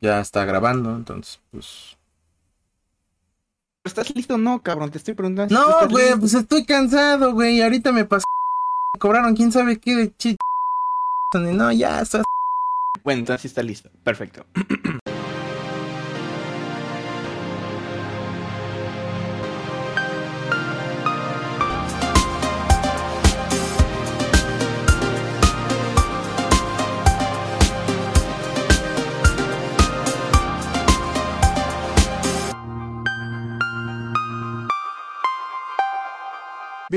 ya está grabando, entonces, pues. ¿Estás listo o no, cabrón? Te estoy preguntando. No, güey, pues estoy cansado, güey. Ahorita me pasó. Cobraron quién sabe qué de chit. No, ya está. Bueno, entonces está listo. Perfecto.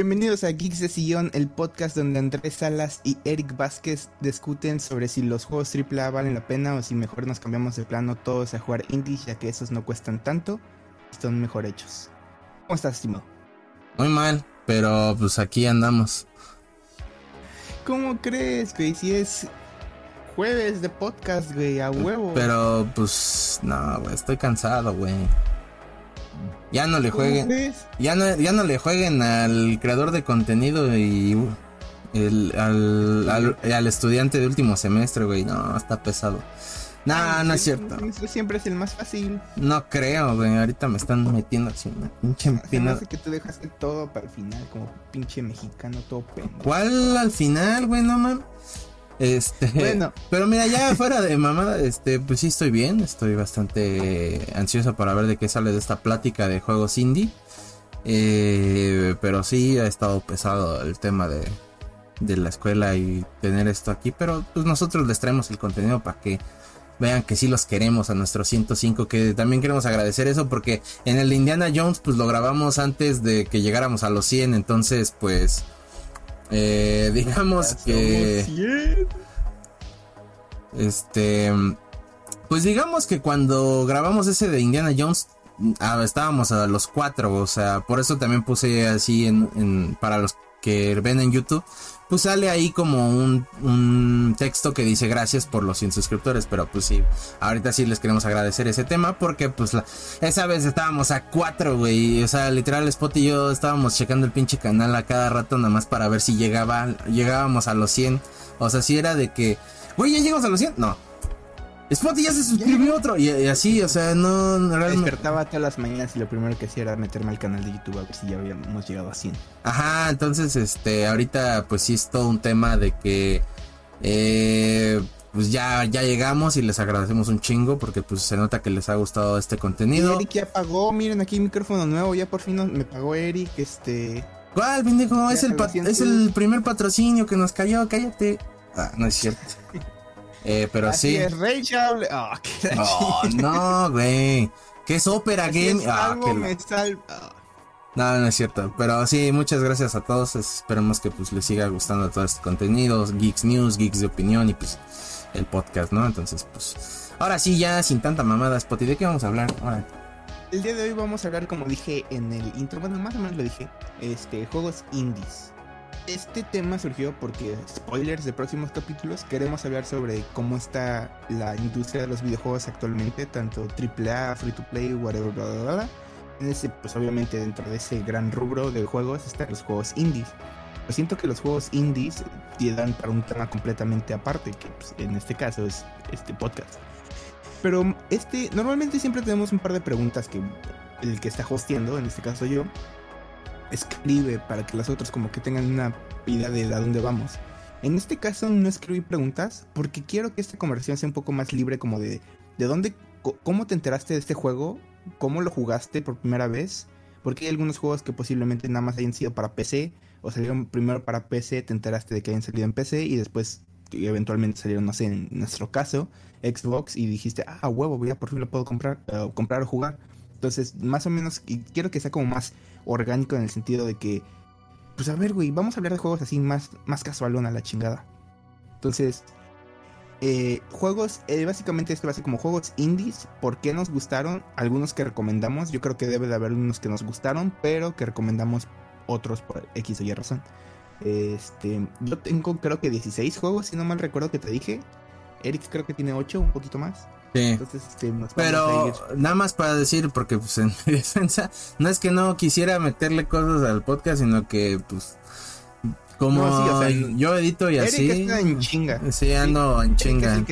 Bienvenidos a Geeks de Sillón, el podcast donde Andrés Salas y Eric Vázquez discuten sobre si los juegos AAA valen la pena o si mejor nos cambiamos de plano todos a jugar indies ya que esos no cuestan tanto y son mejor hechos. ¿Cómo estás, estimado? Muy mal, pero pues aquí andamos. ¿Cómo crees, güey? Si es jueves de podcast, güey, a huevo. Pero pues no, güey, estoy cansado, güey. Ya no le jueguen. Ya no, ya no le jueguen al creador de contenido y el, al, al, estudiante de último semestre, güey. No, está pesado. No, no es cierto. Eso siempre es el más fácil. No creo, güey. Ahorita me están metiendo así una pinche empinada. que tú dejaste todo para el final, como pinche mexicano todo pendejo. ¿Cuál al final, güey? No mames. Este, bueno. Pero mira, ya fuera de mamada, este, pues sí estoy bien, estoy bastante ansioso para ver de qué sale de esta plática de juegos indie. Eh, pero sí ha estado pesado el tema de, de la escuela y tener esto aquí, pero pues nosotros les traemos el contenido para que vean que sí los queremos a nuestros 105, que también queremos agradecer eso porque en el Indiana Jones pues lo grabamos antes de que llegáramos a los 100, entonces pues eh, digamos que... Este... Pues digamos que cuando grabamos ese de Indiana Jones, ah, estábamos a los cuatro, o sea, por eso también puse así en, para los que ven en YouTube, pues sale ahí como un, texto que dice gracias por los 100 suscriptores, pero pues sí, ahorita sí les queremos agradecer ese tema porque pues esa vez estábamos a cuatro, güey, o sea, literal Spot y yo estábamos checando el pinche canal a cada rato nada más para ver si llegaba, llegábamos a los 100, o sea, si era de que, güey, ya llegamos a los 100, no, Spotty ya se suscribió otro. Y, así, o sea, no. Despertaba todas las mañanas y lo primero que hacía era meterme al canal de YouTube a ver si ya habíamos llegado a 100. Ajá, entonces, este, ahorita, pues sí es todo un tema de que. Eh, pues ya, ya llegamos y les agradecemos un chingo porque pues se nota que les ha gustado este contenido. Eric ya pagó, miren aquí micrófono nuevo, ya por fin me pagó Eric, este... ¿Cuál, pendejo? Es el, es el primer patrocinio que nos cayó, cállate. Ah, no es cierto. Eh, pero sí. Es Rachel. Oh, no, güey. ¿Qué es Opera Game? Ah, me No, no es cierto. Pero sí, muchas gracias a todos. Esperemos que pues les siga gustando todo este contenido. Geeks News, Geeks de opinión y pues el podcast, ¿no? Entonces, pues. Ahora sí, ya sin tanta mamada, Spotty, ¿de qué vamos a hablar? Ahora. El día de hoy vamos a hablar, como dije en el intro, bueno, más o menos lo dije, este, juegos indies. Este tema surgió porque, spoilers de próximos capítulos, queremos hablar sobre cómo está la industria de los videojuegos actualmente, tanto AAA, free to play, whatever, bla, bla, bla. En ese, pues obviamente dentro de ese gran rubro de juegos están los juegos indies. Pero siento que los juegos indies dan para un tema completamente aparte, que pues, en este caso es este podcast. Pero este, normalmente siempre tenemos un par de preguntas que el que está hosteando, en este caso yo, escribe para que las otras como que tengan una idea de a dónde vamos. En este caso no escribí preguntas porque quiero que esta conversación sea un poco más libre como de de dónde cómo te enteraste de este juego, cómo lo jugaste por primera vez, porque hay algunos juegos que posiblemente nada más hayan sido para PC o salieron primero para PC, te enteraste de que hayan salido en PC y después eventualmente salieron, no sé, en nuestro caso, Xbox y dijiste, ah, huevo, ya por fin lo puedo comprar, uh, comprar o jugar. Entonces, más o menos, y quiero que sea como más orgánico en el sentido de que, pues a ver, güey, vamos a hablar de juegos así más, más casualón a la chingada. Entonces, eh, juegos, eh, básicamente esto va a ser como juegos indies, ¿por qué nos gustaron? Algunos que recomendamos, yo creo que debe de haber unos que nos gustaron, pero que recomendamos otros por X o Y razón. Este, yo tengo creo que 16 juegos, si no mal recuerdo que te dije. Eric creo que tiene 8, un poquito más. Sí. Este, Pero nada más para decir, porque pues en mi defensa, no es que no quisiera meterle cosas al podcast, sino que pues como yo edito y así. en chinga. Sí, ando en chinga.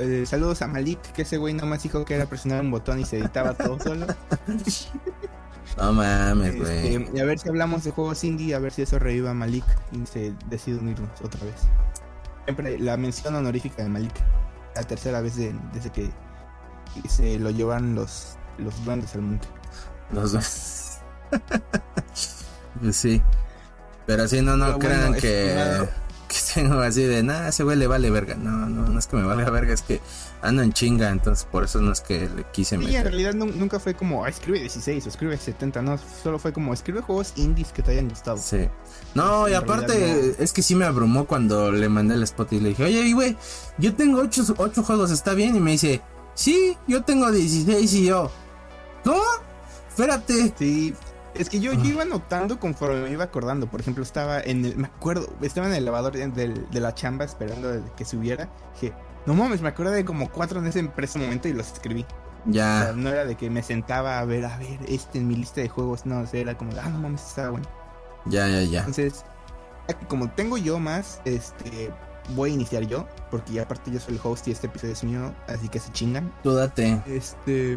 Eh, saludos a Malik, que ese güey nomás dijo que era presionar un botón y se editaba todo solo. No mames, güey. Este, y a ver si hablamos de juegos indie, a ver si eso reviva a Malik y se decide unirnos otra vez. Siempre la mención honorífica de Malik. La tercera vez desde que se lo llevan los, los duendes al monte. Los duendes. sí. Pero así no, no crean que tengo así de, nada, ese güey le vale verga. No, no, no es que me valga verga, es que ando en chinga, entonces por eso no es que le quise meter. Y en realidad nunca fue como, ah, escribe 16 o escribe 70, no, solo fue como, escribe juegos indies que te hayan gustado. Sí. No, y aparte, es que sí me abrumó cuando le mandé el spot y le dije, oye, güey, yo tengo 8, 8 juegos, ¿está bien? Y me dice, sí, yo tengo 16 y yo, ¿cómo? Espérate. Sí, es que yo, iba notando conforme me iba acordando. Por ejemplo, estaba en el. Me acuerdo, estaba en el elevador de, la chamba esperando que subiera. Dije, no mames, me acuerdo de como cuatro en ese, momento y los escribí. Ya. no era de que me sentaba a ver, a ver, este en mi lista de juegos. No, era como, ah, no mames, estaba bueno. Ya, ya, ya. Entonces, como tengo yo más, este. Voy a iniciar yo, porque aparte yo soy el host y este episodio es mío, así que se chingan. Tú date. Este.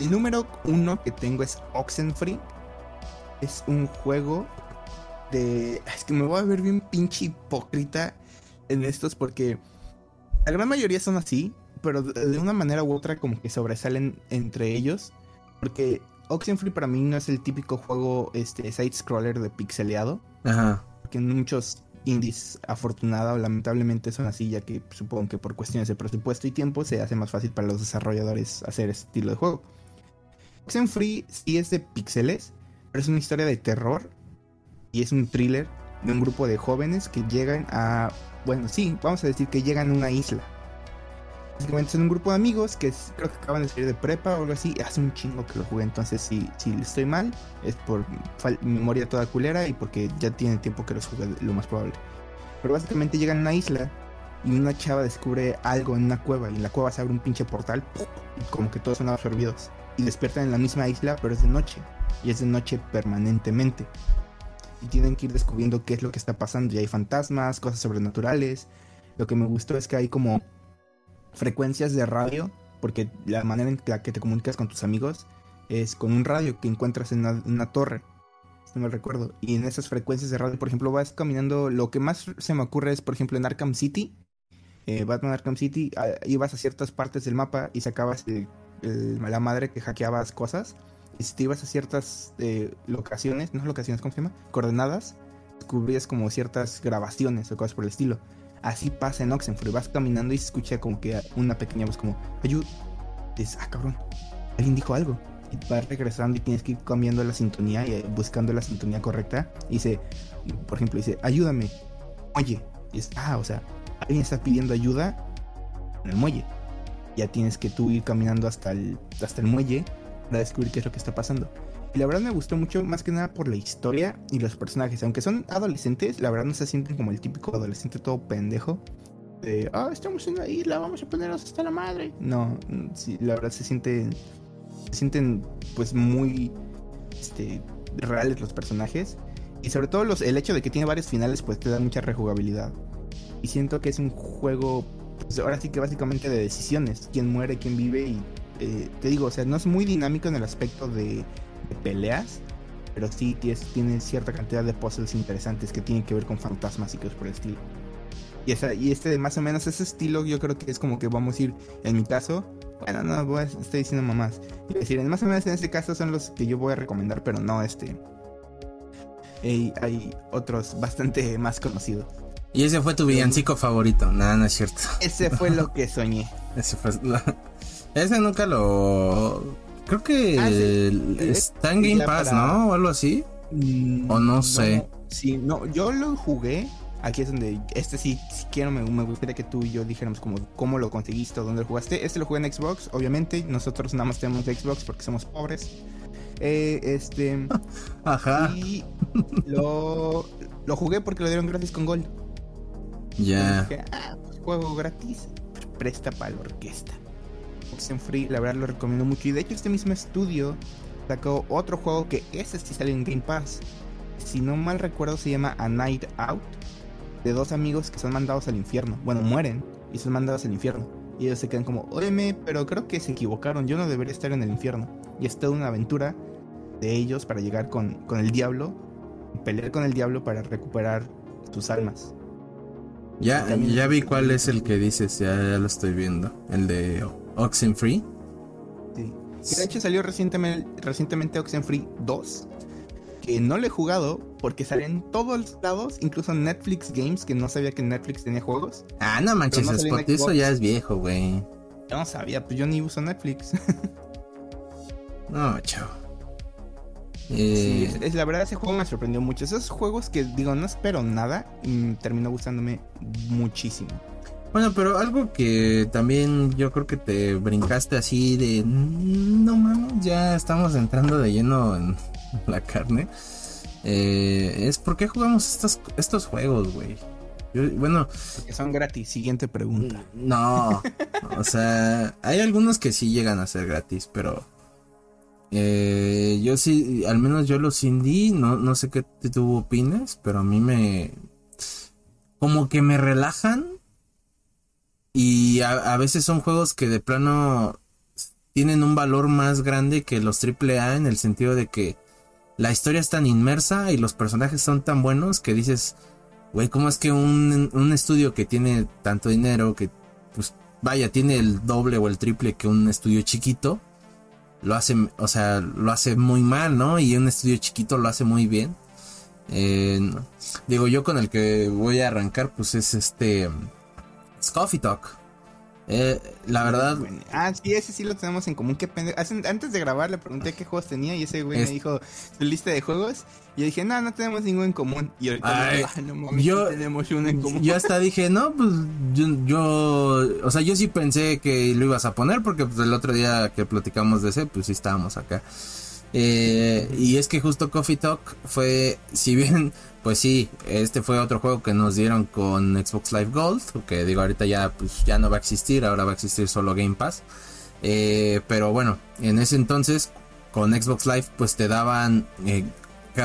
El número uno que tengo es Oxenfree es un juego de... Es que me voy a ver bien pinche hipócrita en estos porque la gran mayoría son así, pero de una manera u otra como que sobresalen entre ellos. Porque Oxenfree para mí no es el típico juego este, side-scroller de pixeleado. Ajá. Porque muchos indies, afortunada o lamentablemente, son así, ya que supongo que por cuestiones de presupuesto y tiempo se hace más fácil para los desarrolladores hacer este estilo de juego. Oxenfree sí es de pixeles, pero es una historia de terror y es un thriller de un grupo de jóvenes que llegan a, bueno, sí, vamos a decir que llegan a una isla. Básicamente son un grupo de amigos que creo que acaban de salir de prepa o algo así. Hace un chingo que lo jugué, entonces si, si estoy mal es por memoria toda culera y porque ya tiene tiempo que los jugué, lo más probable. Pero básicamente llegan a una isla y una chava descubre algo en una cueva y en la cueva se abre un pinche portal y como que todos son absorbidos y despiertan en la misma isla pero es de noche y es de noche permanentemente. Y tienen que ir descubriendo qué es lo que está pasando. Y hay fantasmas, cosas sobrenaturales. Lo que me gustó es que hay como frecuencias de radio, porque la manera en la que te comunicas con tus amigos es con un radio que encuentras en una, torre. No me recuerdo. Y en esas frecuencias de radio, por ejemplo, vas caminando. Lo que más se me ocurre es, por ejemplo, en Arkham City. Eh, Batman Arkham City, ah, ibas a ciertas partes del mapa y sacabas la madre que hackeabas cosas y si te ibas a ciertas eh, locaciones, no locaciones, ¿cómo se llama? Coordenadas, descubrías como ciertas grabaciones o cosas por el estilo. Así pasa en Oxenfree, vas caminando y se escucha como que una pequeña voz como, ayuda. Dices, ah, cabrón, alguien dijo algo. Y vas regresando y tienes que ir cambiando la sintonía y eh, buscando la sintonía correcta. Y dice, por ejemplo, dice, ayúdame, oye. Y ah, o sea, alguien está pidiendo ayuda en el muelle. Ya tienes que tú ir caminando hasta el, hasta el muelle para descubrir qué es lo que está pasando. Y la verdad me gustó mucho más que nada por la historia y los personajes. Aunque son adolescentes, la verdad no se sienten como el típico adolescente todo pendejo. De, ah, estamos en la isla, vamos a ponernos hasta la madre. No, sí, la verdad se sienten, se sienten pues muy este, reales los personajes. Y sobre todo los, el hecho de que tiene varios finales pues te da mucha rejugabilidad. Y siento que es un juego, pues ahora sí que básicamente de decisiones. Quién muere, quién vive y eh, te digo, o sea, no es muy dinámico en el aspecto de, peleas, pero sí tiene cierta cantidad de puzzles interesantes que tienen que ver con fantasmas y cosas por el estilo. Y, esa, y este más o menos ese estilo yo creo que es como que vamos a ir, en mi caso, bueno, no, voy a, estoy diciendo mamás. Es decir, más o menos en este caso son los que yo voy a recomendar, pero no este. hay otros bastante más conocidos. Y ese fue tu villancico favorito, nada, no es cierto. Ese fue lo que soñé. ese fue ese nunca lo. Creo que ah, está en Game Pass, ¿no? O algo así. Mm, o no, sé. Sí, no, yo lo jugué. Aquí es donde, este sí, si quiero, me, gustaría que tú y yo dijéramos como cómo lo conseguiste o dónde lo jugaste. Este lo jugué en Xbox, obviamente. Nosotros nada más tenemos Xbox porque somos pobres. Eh, este. Ajá. Y lo, lo jugué porque lo dieron gratis con Gold. Ya. Ah, pues juego gratis. Presta para la orquesta. Free, la verdad lo recomiendo mucho. Y de hecho, este mismo estudio sacó otro juego que ese sí sale en Game Pass. Si no mal recuerdo, se llama A Night Out. De dos amigos que son mandados al infierno. Bueno, mueren. y son mandados al infierno. Y ellos se quedan como, óyeme, pero creo que se equivocaron, yo no debería estar en el infierno. Y es toda una aventura de ellos para llegar con, con el diablo, pelear con el diablo para recuperar sus almas. Ya, ya vi cuál es el que dices, ya, lo estoy viendo. El de Oxenfree. Sí. de hecho salió recientemente, recientemente Oxenfree 2. Que no lo he jugado porque sale en todos lados, incluso en Netflix Games, que no sabía que Netflix tenía juegos. Ah, no manches, no eso ya es viejo, güey. Yo no sabía, pues yo ni uso Netflix. no, chao. Eh, es, la verdad ese juego me sorprendió mucho. Esos juegos que digo no espero nada y terminó gustándome muchísimo. Bueno, pero algo que también yo creo que te brincaste así de no mames, ya estamos entrando de lleno en la carne. Eh, es por qué jugamos estos, estos juegos, güey. bueno, porque son gratis. Siguiente pregunta. No, o sea, hay algunos que sí llegan a ser gratis, pero eh, yo sí, al menos yo los indie, no, no sé qué tú opinas, pero a mí me... Como que me relajan y a, veces son juegos que de plano tienen un valor más grande que los AAA en el sentido de que la historia es tan inmersa y los personajes son tan buenos que dices, güey, ¿cómo es que un, un estudio que tiene tanto dinero, que pues vaya, tiene el doble o el triple que un estudio chiquito, lo hace, o sea, lo hace muy mal, ¿no? Y un estudio chiquito lo hace muy bien. Eh, digo, yo con el que voy a arrancar, pues es este Coffee Talk. Eh, la verdad. Ah, sí, ese sí lo tenemos en común. Qué Antes de grabar le pregunté qué juegos tenía y ese güey me dijo su lista de juegos. Y yo dije, no, no tenemos ninguno en común. Y ahorita ah, yo, tenemos uno en común. Yo hasta dije, no, pues yo, o sea, yo sí pensé que lo ibas a poner porque pues, el otro día que platicamos de ese, pues sí estábamos acá. Eh, y es que justo Coffee Talk fue, si bien pues sí, este fue otro juego que nos dieron con Xbox Live Gold, que digo ahorita ya, pues, ya no va a existir, ahora va a existir solo Game Pass. Eh, pero bueno, en ese entonces con Xbox Live pues te daban eh,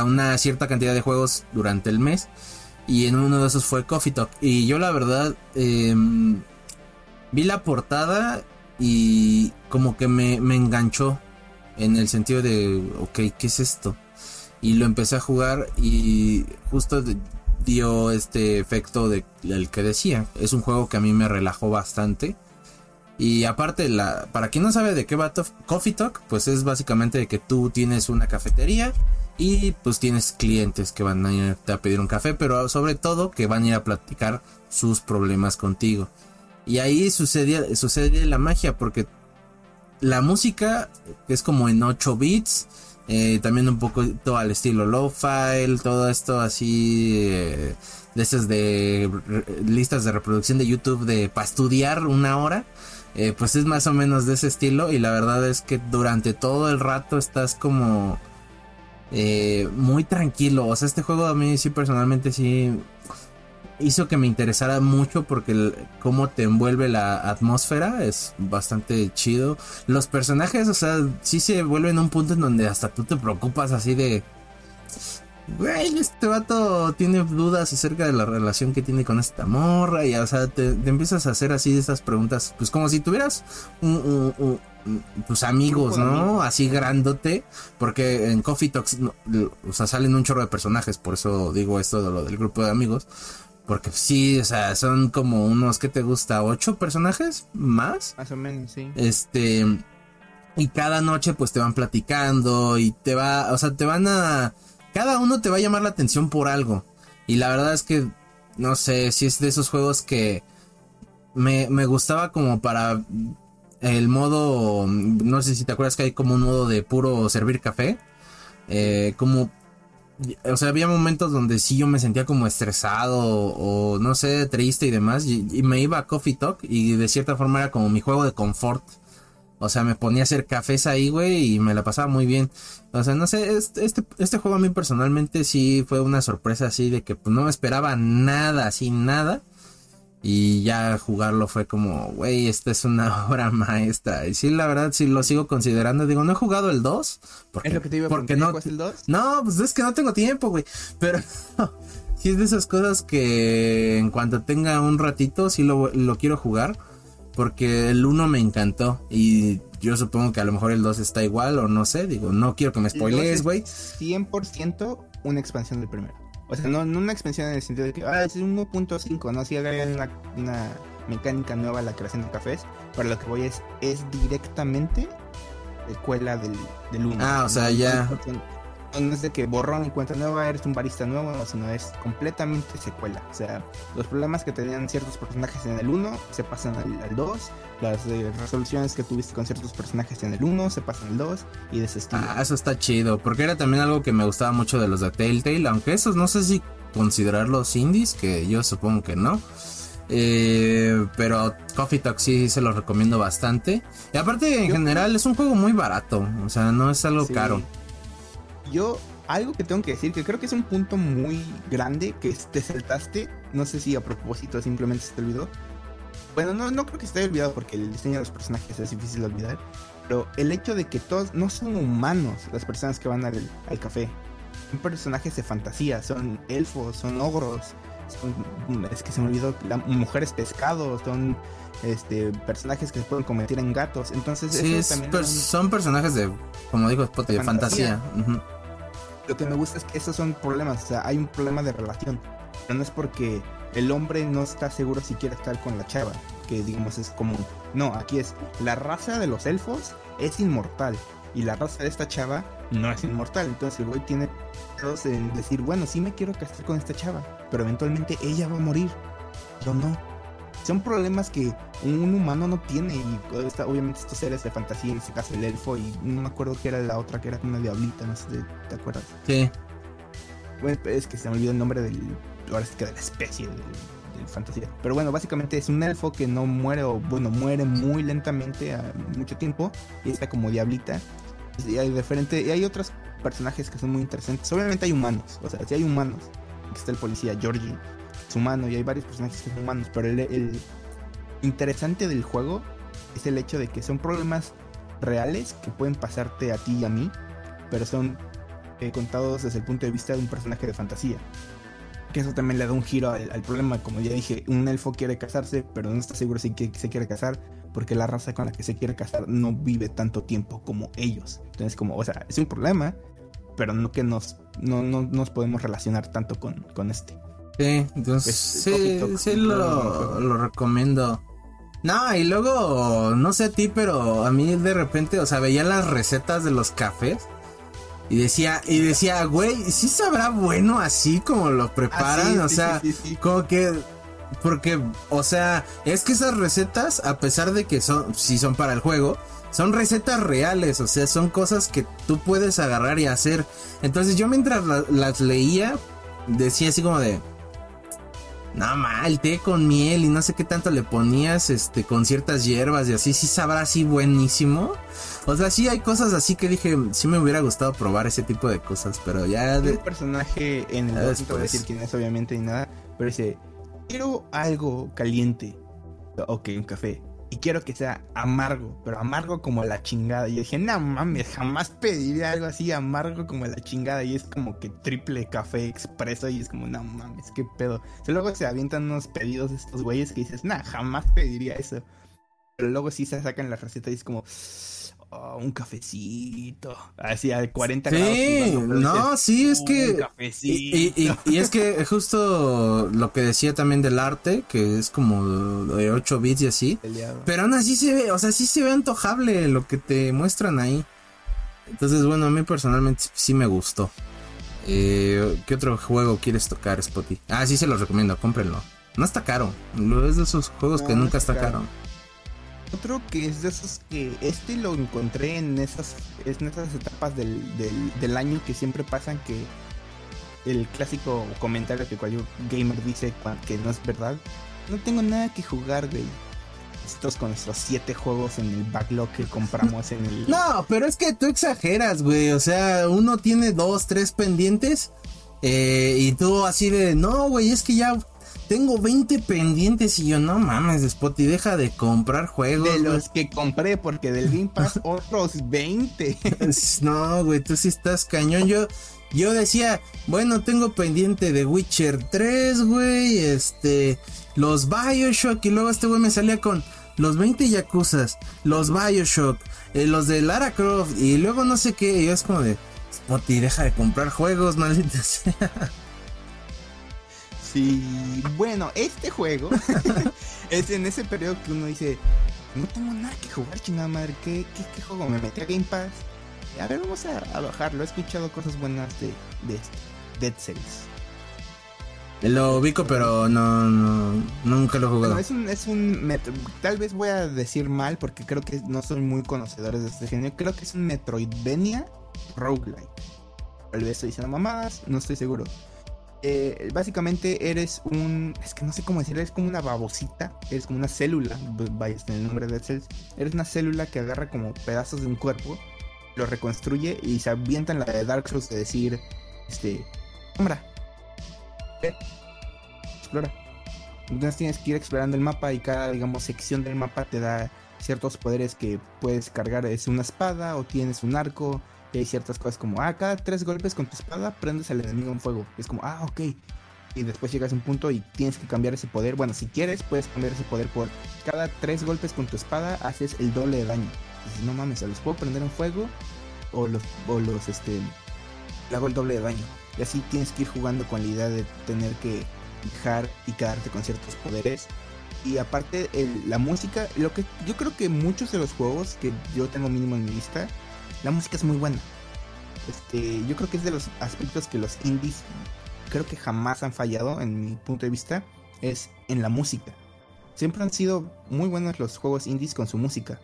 una cierta cantidad de juegos durante el mes y en uno de esos fue Coffee Talk. Y yo la verdad em, vi la portada y como que me, me enganchó en el sentido de, ok, ¿qué es esto? Y lo empecé a jugar y justo dio este efecto de el que decía. Es un juego que a mí me relajó bastante. Y aparte, la, para quien no sabe de qué va Coffee Talk, pues es básicamente que tú tienes una cafetería y pues tienes clientes que van a ir a pedir un café, pero sobre todo que van a ir a platicar sus problemas contigo. Y ahí sucede, sucede la magia porque la música es como en 8 bits eh, también un todo al estilo low file, todo esto así eh, de esas de listas de reproducción de YouTube de para estudiar una hora. Eh, pues es más o menos de ese estilo y la verdad es que durante todo el rato estás como muy tranquilo. O sea, este juego a mí sí personalmente sí hizo que me interesara mucho porque el, cómo te envuelve la atmósfera es bastante chido. Los personajes, o sea, sí se vuelven un punto en donde hasta tú te preocupas así de... Güey, este vato tiene dudas acerca de la relación que tiene con esta morra y, o sea, te, empiezas a hacer así estas preguntas, pues como si tuvieras tus amigos, ¿no? Así grandote, porque en Coffee Talks, o sea, salen un chorro de personajes, por eso digo esto de lo del grupo de amigos, porque sí, o sea, son como unos, ¿qué te gusta? ¿Ocho personajes más? Más o menos, sí. Este, y cada noche pues te van platicando y te va, o sea, te van a... Cada uno te va a llamar la atención por algo. Y la verdad es que, no sé, si es de esos juegos que me, me gustaba como para el modo, no sé si te acuerdas que hay como un modo de puro servir café. Eh, como o sea, había momentos donde sí yo me sentía como estresado o, no sé, triste y demás. Y, me iba a Coffee Talk y de cierta forma era como mi juego de confort. O sea, me ponía a hacer cafés ahí, güey, y me la pasaba muy bien. O sea, no sé, este, este, este juego a mí personalmente sí fue una sorpresa así de que pues, no me esperaba nada, así nada. Y ya jugarlo fue como, güey, esta es una obra maestra. Y sí, la verdad, sí lo sigo considerando. Digo, no he jugado el 2. Porque, ¿Es lo que te iba a porque no, el 2? No, pues es que no tengo tiempo, güey. Pero sí es de esas cosas que en cuanto tenga un ratito, sí lo, lo quiero jugar. Porque el 1 me encantó. Y yo supongo que a lo mejor el 2 está igual o no sé. Digo, no quiero que me spoilees, güey. 100% una expansión del primero. O sea, no, no una expansión en el sentido de que, ah, es 1.5, no, si agregan una, una, mecánica nueva a la creación de cafés. Pero lo que voy es, es directamente escuela del, del 1. Ah, o sea, ya no es de que borrón y cuenta nueva, eres un barista nuevo, no, sino es completamente secuela. O sea, los problemas que tenían ciertos personajes en el 1 se pasan al, 2, las eh, resoluciones que tuviste con ciertos personajes en el 1 se pasan al 2 y de ese estilo. Ah, eso está chido, porque era también algo que me gustaba mucho de los de Telltale, aunque esos no sé si considerarlos indies, que yo supongo que no. Eh, pero Coffee Talk sí se los recomiendo bastante. Y aparte, en general, es un juego muy barato. O sea, no es algo caro yo algo que tengo que decir, que creo que es un punto muy grande que te saltaste, no sé si a propósito simplemente se te olvidó. Bueno, no, no creo que haya olvidado porque el diseño de los personajes es difícil de olvidar, pero el hecho de que todos no son humanos las personas que van al, al café, son personajes de fantasía, son elfos, son ogros, son, es que se me olvidó, mujeres pescados, son este, personajes que se pueden convertir en gatos. Entonces, sí, son personajes de, como Spot, de, fantasía. Lo que me gusta es que esos son problemas, o sea, hay un problema de relación. Pero no es porque el hombre no está seguro si quiere estar con la chava, que digamos es común. No, aquí es la raza de los elfos es inmortal y la raza de esta chava no es inmortal. Entonces el güey tiene en decir, bueno, sí me quiero casar con esta chava, pero eventualmente ella va a morir. Yo no son problemas que un humano no tiene. Y obviamente estos seres de fantasía, en este caso el elfo, y no me acuerdo qué era la otra, que era una diablita, no sé si te acuerdas. Sí. Bueno, es que se me olvidó el nombre del. Ahora es que de la especie de fantasía. Pero bueno, básicamente es un elfo que no muere, o bueno, muere muy lentamente a mucho tiempo. Y está como diablita. Y hay diferente, y hay otros personajes que son muy interesantes. Obviamente hay humanos, o sea, si hay humanos. Aquí está el policía Georgie humano y hay varios personajes que son humanos, pero el, interesante del juego es el hecho de que son problemas reales que pueden pasarte a ti y a mí, pero son eh, contados desde el punto de vista de un personaje de fantasía. Que eso también le da un giro al, problema, como ya dije, un elfo quiere casarse, pero no está seguro si que, se quiere casar, porque la raza con la que se quiere casar no vive tanto tiempo como ellos. Entonces, como, o sea, es un problema, pero no que nos, no, nos podemos relacionar tanto con, con este. Sí, entonces sí, sí lo, lo, recomiendo. No, y luego, no sé a ti, pero a mí de repente, o sea, veía las recetas de los cafés y decía, y decía, güey, ¿sí sabrá bueno así como lo preparan? Ah, o sea, como que, porque, o sea, es que esas recetas, a pesar de que son, si son para el juego, son recetas reales, o sea, son cosas que tú puedes agarrar y hacer. Entonces yo mientras las leía, decía así como de, no mal, té con miel y no sé qué tanto le ponías este con ciertas hierbas y así, sí sabrá así buenísimo. O sea, sí hay cosas así que dije, sí me hubiera gustado probar ese tipo de cosas, pero ya de... Un personaje en el no a decir quién es obviamente ni nada, pero dice, quiero algo caliente. Ok, un café y quiero que sea amargo, pero amargo como la chingada. Y yo dije, no mames, jamás pediría algo así amargo como la chingada. Y es como que triple café expreso. Y es como, no mames, qué pedo. Y luego se avientan unos pedidos de estos güeyes que dices, nah, jamás pediría eso. Pero luego sí se sacan la receta y es como, Oh, un cafecito. Así a 40 sí, no, sí, es que. Y, es que justo lo que decía también del arte, que es como de 8 bits y así. Pero aún así se ve, o sea, sí se ve antojable lo que te muestran ahí. Entonces, bueno, a mí personalmente sí me gustó. Eh, ¿Qué otro juego quieres tocar, Spotty? Ah, sí se los recomiendo, cómprenlo. No está caro. Es de esos juegos que nunca está caro. Otro que es de esos que este lo encontré en esas, en esas etapas del, del, año que siempre pasan que el clásico comentario que cualquier gamer dice que no es verdad. No tengo nada que jugar, güey. Estos con nuestros siete juegos en el backlog que compramos en el. No, pero es que tú exageras, güey. O sea, uno tiene dos, tres pendientes. Eh, y tú así de, no, güey, es que ya tengo 20 pendientes y yo, no mames, Spotty, deja de comprar juegos. De los que compré, porque del Game Pass otros 20. no, güey, tú sí estás cañón. Yo, yo decía, bueno, tengo pendiente de Witcher 3, güey, este, los Bioshock, y luego este güey me salía con los 20 Yakuzas, los Bioshock, eh, los de Lara Croft, y luego no sé qué, y yo es como de, Spotty, deja de comprar juegos, maldita sea. Sí, bueno, este juego es en ese periodo que uno dice, no tengo nada que jugar, chingada madre, ¿qué, qué, juego? Me metí a Game Pass. A ver, vamos a, bajarlo. He escuchado cosas buenas de, de este, Dead Cells. Lo ubico, pero no, no nunca lo he jugado. es un, es un tal vez voy a decir mal porque creo que no soy muy conocedores de este género. Creo que es un Metroidvania roguelike. Tal vez estoy diciendo mamadas, no estoy seguro. Eh, básicamente eres un. Es que no sé cómo decirlo, eres como una babosita. Eres como una célula. Vaya, en el nombre de Cells. Eres una célula que agarra como pedazos de un cuerpo, lo reconstruye y se avienta en la de Dark Souls de decir: Este. Sombra. Explora. Entonces tienes que ir explorando el mapa y cada, digamos, sección del mapa te da ciertos poderes que puedes cargar. Es una espada o tienes un arco y hay ciertas cosas como, ah, cada tres golpes con tu espada prendes al enemigo en fuego. es como, ah, ok. Y después llegas a un punto y tienes que cambiar ese poder. Bueno, si quieres, puedes cambiar ese poder por cada tres golpes con tu espada haces el doble de daño. Dices, no mames, los puedo prender en fuego o los, o los, este, le hago el doble de daño. Y así tienes que ir jugando con la idea de tener que dejar y quedarte con ciertos poderes. Y aparte, la música, lo que yo creo que muchos de los juegos que yo tengo mínimo en mi lista la música es muy buena. Este, yo creo que es de los aspectos que los indies creo que jamás han fallado en mi punto de vista es en la música. Siempre han sido muy buenos los juegos indies con su música.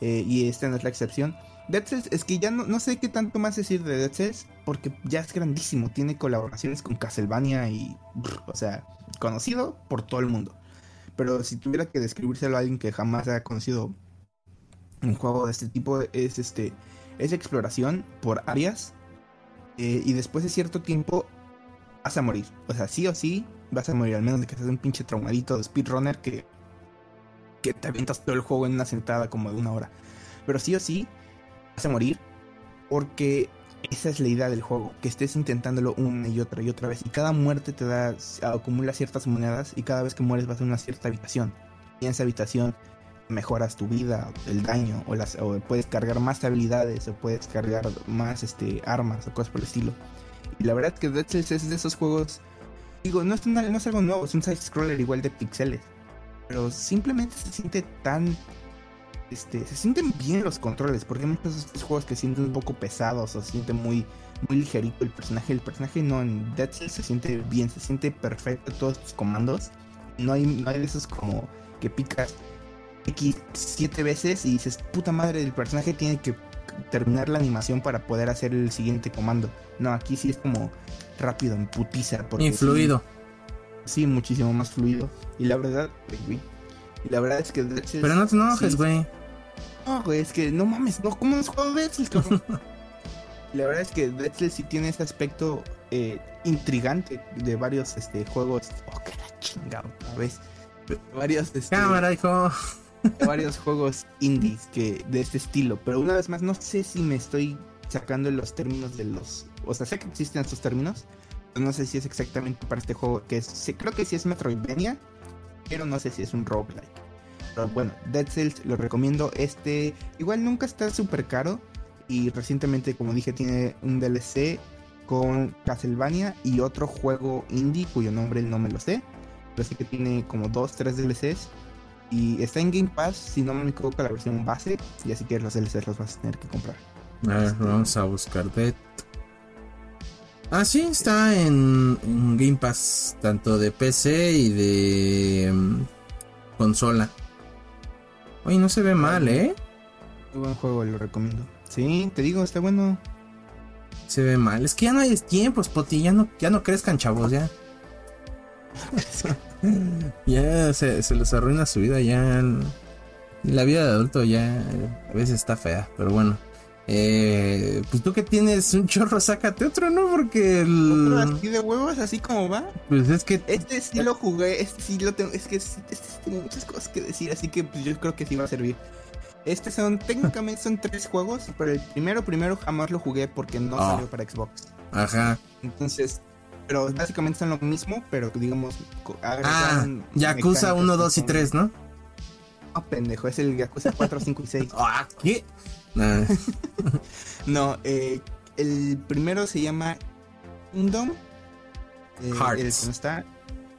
Eh, y esta no es la excepción. Dead Cells es que ya no, sé qué tanto más decir de Dead Cells porque ya es grandísimo. Tiene colaboraciones con Castlevania y, o sea, conocido por todo el mundo. Pero si tuviera que describírselo a alguien que jamás ha conocido un juego de este tipo, es este es exploración por áreas eh, y después de cierto tiempo vas a morir. O sea, sí o sí vas a morir, al menos de que seas un pinche traumadito de speedrunner que, que te avientas todo el juego en una sentada como de una hora. Pero sí o sí vas a morir porque esa es la idea del juego, que estés intentándolo una y otra y otra vez. Y cada muerte te da, acumula ciertas monedas y cada vez que mueres vas a una cierta habitación. Y en esa habitación mejoras tu vida, el daño, o, puedes cargar más habilidades, o puedes cargar más este, armas, o cosas por el estilo. Y la verdad es que Dead Cells es de esos juegos, digo, no es, no es algo nuevo, es un side-scroller igual de pixeles, pero simplemente se siente tan... Este, se sienten bien los controles, porque hay muchos de estos juegos que sienten un poco pesados, o se siente muy, muy ligerito el personaje. El personaje no, en Dead Cells se siente bien, se siente perfecto todos tus comandos. No hay, no hay de esos como que picas X siete veces y dices, puta madre, el personaje tiene que terminar la animación para poder hacer el siguiente comando. No, aquí sí es como rápido, en putiza. Y fluido. Sí, muchísimo más fluido. Y la verdad, güey. Y la verdad es que. Pero no te enojes, güey. no, güey, es que no mames, no, ¿cómo Dead Cells, cabrón? la verdad es que Cells sí tiene ese aspecto eh, intrigante de varios este, juegos. Oh, que la chingada, ¿ves? Varios. Este, Cámara, hijo varios juegos indies que de este estilo, pero una vez más no sé si me estoy sacando los términos de los, o sea, sé que existen estos términos, no sé si es exactamente para este juego que es, creo que sí es Metroidvania, pero no sé si es un roguelike. Pero bueno, Dead Cells lo recomiendo. Este igual nunca está súper caro y recientemente, como dije, tiene un DLC con Castlevania y otro juego indie cuyo nombre no me lo sé, pero sí que tiene como dos, tres DLCs y está en Game Pass, si no me equivoco, la versión base. Y así que los DLCs los vas a tener que comprar. A ver, vamos a buscar Dead. Ah, sí, está en, Game Pass, tanto de PC y de mm, consola. Oye, no se ve mal, ¿eh? Muy buen juego, lo recomiendo. Sí, te digo, está bueno. Se ve mal. Es que ya no hay tiempo, Spotty. Ya no, ya no crezcan, chavos, ya. ya se, se, les arruina su vida, ya. La vida de adulto ya a veces está fea, pero bueno. Eh, pues tú que tienes un chorro, sácate otro, ¿no? Porque el... ¿Otro así de huevos, así como va? Pues es que... Este sí lo jugué, este sí lo tengo, es que este, este tengo muchas cosas que decir, así que pues yo creo que sí va a servir. Este son, técnicamente son tres juegos, pero el primero, primero jamás lo jugué porque no Ah. salió para Xbox. Ajá. Entonces, pero básicamente son lo mismo, pero digamos, Ah, Yakuza mecánicas 1, que 2 y son- 3, ¿no? No, pendejo, es el Yakuza 4, 5 y 6. Ah, ¿qué? Nah. No, eh, el primero se llama Kingdom. eh, Hearts. El que no está.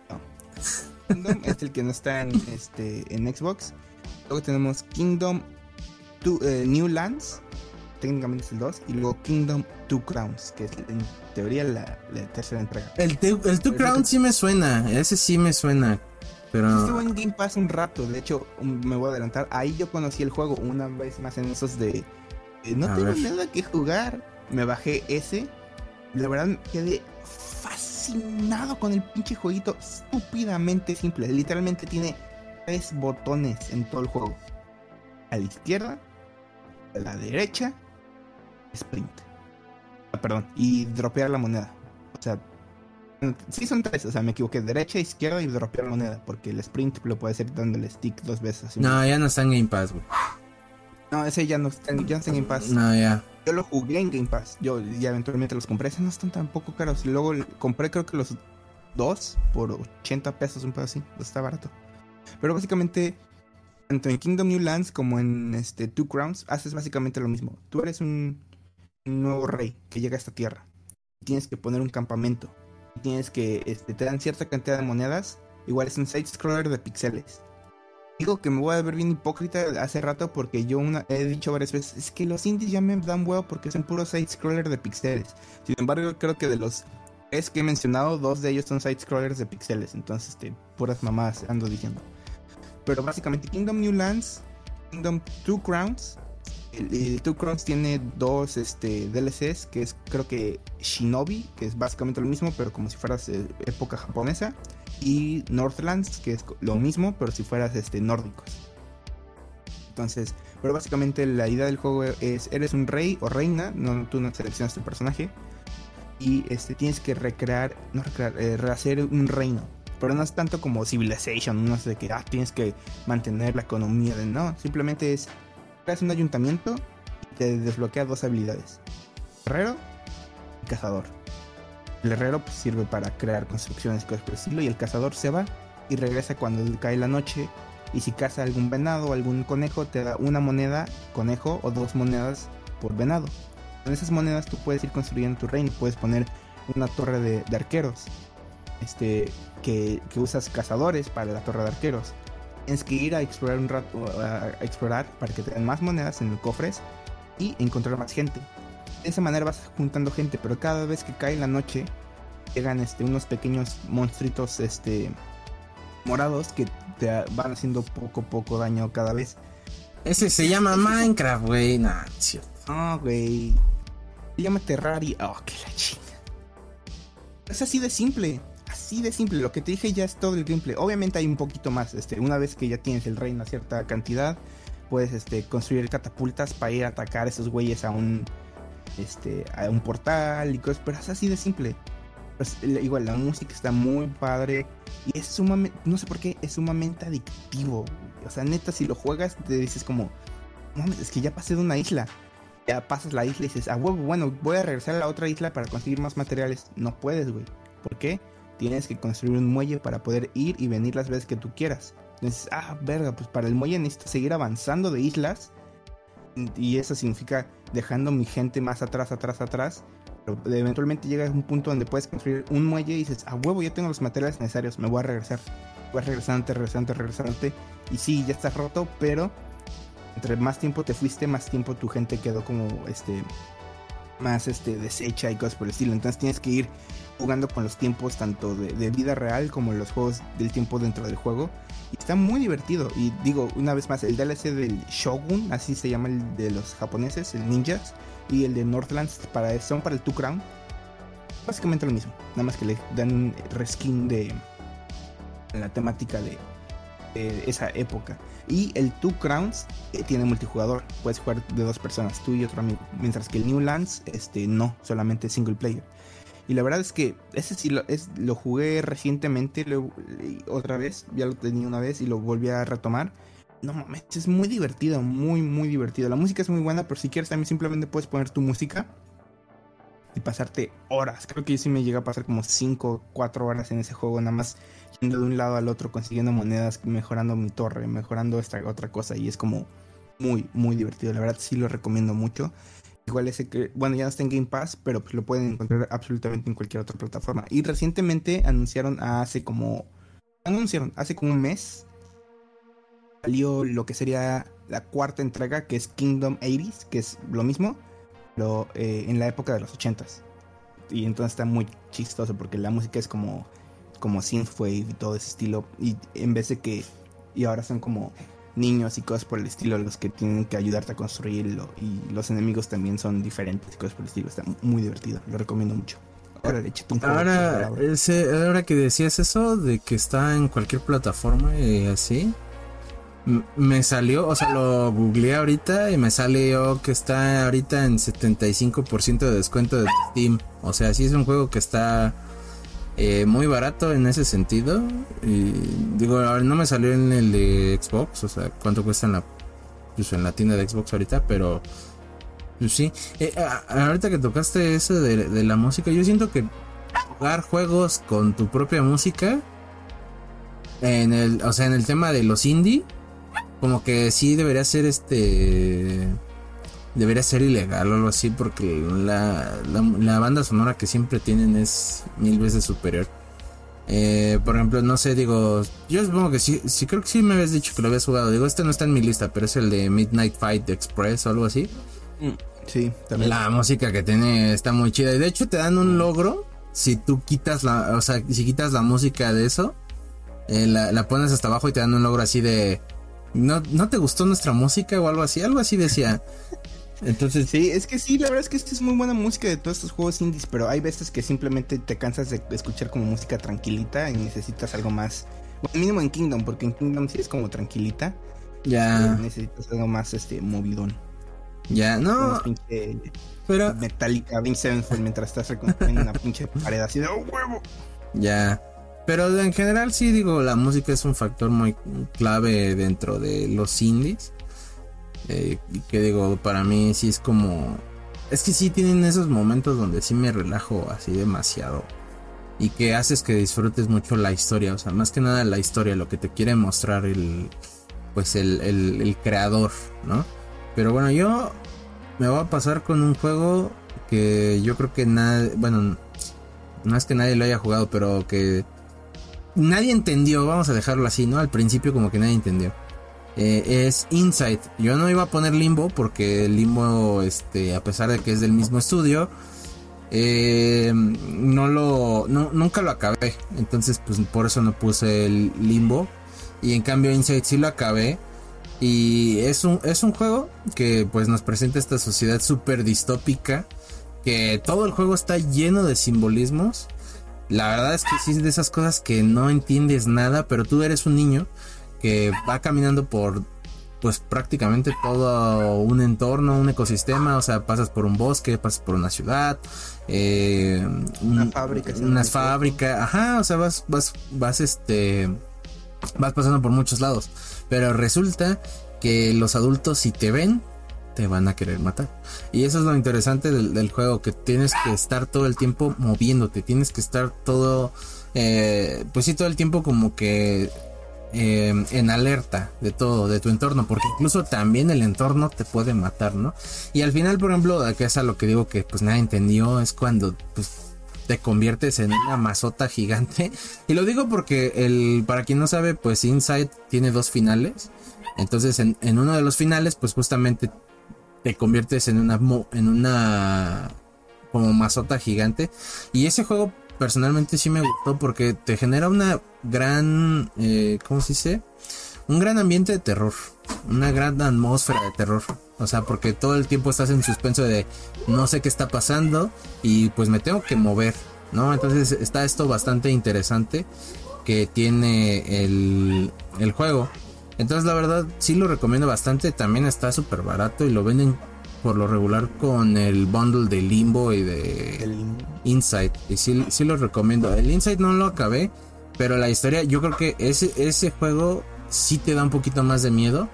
No. Kingdom es el que no está en, este, en Xbox. Luego tenemos Kingdom Two- eh, New Lands. Técnicamente es el 2. Y luego Kingdom Two Crowns, que es en teoría la, la tercera entrega. El, te- el Two Crown sí me suena, ese sí me suena. Estuvo Pero... en Game Pass un rato, de hecho um, me voy a adelantar. Ahí yo conocí el juego una vez más en esos de eh, no A tengo ver. nada que jugar. Me bajé ese. La verdad quedé fascinado con el pinche jueguito estúpidamente simple. Literalmente tiene tres botones en todo el juego. A la izquierda, a la derecha, sprint. Ah, perdón, y dropear la moneda. O sea, Sí son tres, o sea, me equivoqué. Derecha, izquierda y dropear la moneda. Porque el sprint lo puede hacer dándole stick dos veces. así. No, ya no está en Game Pass, güey. No, ese ya no está, en- ya no está en Game Pass. No, ya. Yo lo jugué en Game Pass. Yo ya eventualmente los compré. Esos no están tan poco caros. Luego compré creo que los dos por 80 pesos, un pedo así. Está barato. Pero básicamente, tanto en Kingdom New Lands como en este Two Crowns, haces básicamente lo mismo. Tú eres un, un nuevo rey que llega a esta tierra. Tienes que poner un campamento. Tienes que, este, te dan cierta cantidad de monedas. Igual es un side scroller de pixeles. Digo que me voy a ver bien hipócrita hace rato porque yo una, he dicho varias veces, es que los indies ya me dan huevo porque son puros side scroller de pixeles. Sin embargo, creo que de los tres que he mencionado, dos de ellos son side scrollers de pixeles. Entonces, este, puras mamadas ando diciendo. Pero básicamente Kingdom New Lands, Kingdom Two Crowns. El, el Two Crowns tiene dos este, DLCs, que es creo que Shinobi, que es básicamente lo mismo, pero como si fueras eh, época japonesa. Y Northlands, que es lo mismo, pero si fueras este, nórdicos. Entonces, pero básicamente la idea del juego es, eres un rey o reina, no, tú no seleccionas tu personaje. Y este, tienes que recrear, no recrear, eh, rehacer un reino. Pero no es tanto como Civilization, no sé que ah, tienes que mantener la economía no, simplemente es creas un ayuntamiento y te desbloquea dos habilidades: herrero y cazador. El herrero pues, sirve para crear construcciones y cosas por el estilo, y el cazador se va y regresa cuando cae la noche. Y si caza algún venado o algún conejo, te da una moneda conejo o dos monedas por venado. Con esas monedas tú puedes ir construyendo tu reino, puedes poner una torre de, de arqueros. Este, que, que usas cazadores para la torre de arqueros. Tienes que ir a explorar un rato, a explorar para que te den más monedas en los cofres y encontrar más gente. De esa manera vas juntando gente, pero cada vez que cae la noche llegan este, unos pequeños monstruitos este, morados que te van haciendo poco a poco daño cada vez. Ese se llama Minecraft, güey. Sí. Ah, güey. Se llama Terraria. Oh, que la chinga. Es así de simple. Así de simple. Lo que te dije ya es todo el gameplay. Obviamente hay un poquito más. Este, una vez que ya tienes el reino a cierta cantidad, puedes este, construir catapultas para ir a atacar a esos güeyes a un. Este. a un portal y cosas. Pero es así de simple. Pues, igual, la música está muy padre. Y es sumamente. No sé por qué, es sumamente adictivo. O sea, neta, si lo juegas, te dices como. "No mames, es que ya pasé de una isla ya pasas la isla y dices, ah, huevo, bueno, voy a regresar a la otra isla para conseguir más materiales. No puedes, güey. ¿Por qué? Tienes que construir un muelle para poder ir y venir las veces que tú quieras. Entonces, ah, verga, pues para el muelle necesito seguir avanzando de islas. Y eso significa dejando mi gente más atrás, atrás, atrás. Pero eventualmente llegas a un punto donde puedes construir un muelle y dices, ah, huevo, ya tengo los materiales necesarios, me voy a regresar. Voy a regresarte, regresarte, regresarte. Y sí, ya estás roto, pero entre más tiempo te fuiste, más tiempo tu gente quedó como este más este deshecha y cosas por el estilo. Entonces tienes que ir jugando con los tiempos tanto de, de vida real como los juegos del tiempo dentro del juego. Está muy divertido. Y digo, una vez más, el DLC del Shogun, así se llama el de los japoneses, el ninjas, y el de Northlands para, son para el Two Crown. Básicamente lo mismo, nada más que le dan un reskin de la temática de eh, esa época. Y el Two Crowns eh, tiene multijugador, puedes jugar de dos personas, tú y otro amigo, mientras que el New Lands este, no, solamente single player. Y la verdad es que ese sí lo, es, lo jugué recientemente, otra vez, ya lo tenía una vez y lo volví a retomar. No mames, es muy divertido, muy, muy divertido. La música es muy buena, pero si quieres también simplemente puedes poner tu música y pasarte horas. Creo que yo sí me llega a pasar como 5 o 4 horas en ese juego, nada más yendo de un lado al otro, consiguiendo monedas, mejorando mi torre, mejorando esta otra cosa. Y es como muy, muy divertido. La verdad sí lo recomiendo mucho. Igual ese que, bueno, ya no está en Game Pass, pero pues lo pueden encontrar absolutamente en cualquier otra plataforma. Y recientemente anunciaron hace como, anunciaron hace como un mes, salió lo que sería la cuarta entrega, que es Kingdom 80 que es lo mismo, pero eh, en la época de los 80s. Y entonces está muy chistoso porque la música es como, como synthwave y todo ese estilo. Y en vez de que, y ahora son como niños y cosas por el estilo los que tienen que ayudarte a construirlo y los enemigos también son diferentes y cosas por el estilo. Está muy divertido, lo recomiendo mucho. Ahora, ahora, ahora que decías eso de que está en cualquier plataforma y así, me salió, o sea, lo googleé ahorita y me salió que está ahorita en 75% de descuento de Steam. O sea, sí es un juego que está eh, muy barato en ese sentido. Y digo, no me salió en el de Xbox, o sea, cuánto cuesta en la, pues, en la tienda de Xbox ahorita, pero pues sí. Eh, ahorita que tocaste eso de, la música, yo siento que jugar juegos con tu propia música, en el, o sea, en el tema de los indie, como que sí debería ser este debería ser ilegal o algo así porque la, la, banda sonora que siempre tienen es mil veces superior. Eh, por ejemplo, no sé, digo, yo supongo que sí, sí creo que sí me habías dicho que lo habías jugado. Digo, este no está en mi lista, pero es el de Midnight Fight Express o algo así. Mm, sí, también. La música que tiene está muy chida. Y de hecho te dan un logro si tú quitas la, o sea, si quitas la música de eso, eh, la, la pones hasta abajo y te dan un logro así de... ¿No, ¿No te gustó nuestra música o algo así? Algo así decía. Entonces, sí, es que sí, la verdad es que esta es muy buena música de todos estos juegos indies, pero hay veces que simplemente te cansas de escuchar como música tranquilita y necesitas algo más. Bueno, mínimo en Kingdom, porque en Kingdom sí es como tranquilita. Ya. necesitas algo más este movidón. Ya, no. pero Metallica Vince mientras estás reconstruyendo una pinche pared así de oh, huevo. Ya. Pero en general sí digo, la música es un factor muy clave dentro de los indies. Eh, que digo, para mí sí es como... Es que sí tienen esos momentos donde sí me relajo así demasiado. Y que haces que disfrutes mucho la historia. O sea, más que nada la historia, lo que te quiere mostrar el... Pues el, el, creador, ¿no? Pero bueno, yo me voy a pasar con un juego que yo creo que nadie... Bueno, no es que nadie lo haya jugado, pero que... Nadie entendió, vamos a dejarlo así, ¿no? Al principio como que nadie entendió. Eh, es Inside. Yo no iba a poner Limbo porque Limbo, este, a pesar de que es del mismo estudio, eh, no lo, nunca lo acabé. Entonces, pues por eso no puse el Limbo. Y en cambio Inside sí lo acabé. Y es un, es un juego que pues nos presenta esta sociedad súper distópica. Que todo el juego está lleno de simbolismos. La verdad es que sí es de esas cosas que no entiendes nada, pero tú eres un niño que va caminando por pues prácticamente todo un entorno, un ecosistema, o sea, pasas por un bosque, pasas por una ciudad, eh, una fábrica, unas fábricas, ajá, o sea, vas, vas, vas, este, vas pasando por muchos lados, pero resulta que los adultos si te ven, te van a querer matar. Y eso es lo interesante del, juego, que tienes que estar todo el tiempo moviéndote, tienes que estar todo, eh, pues sí, todo el tiempo como que Em, en alerta de todo, de tu entorno, porque incluso también el entorno te puede matar, ¿no? Y al final, por ejemplo, que es a lo que digo que pues nadie entendió, es cuando pues, te conviertes en una masota gigante. Y lo digo porque el, para quien no sabe, pues Inside tiene dos finales. Entonces en, en uno de los finales, pues justamente te conviertes en una, en una como masota gigante. Y ese juego personalmente sí me gustó porque te genera una gran, eh, ¿cómo se dice? Un gran ambiente de terror, una gran atmósfera de terror. O sea, porque todo el tiempo estás en suspenso de no sé qué está pasando y pues me tengo que mover, ¿no? Entonces está esto bastante interesante. que tiene el, el juego. Entonces la verdad sí lo recomiendo bastante. También está súper barato y lo venden por lo regular con el bundle de Limbo y de Inside. Y sí, sí lo recomiendo. El Inside no lo acabé, pero la historia, yo creo que ese, ese juego sí te da un poquito más de miedo.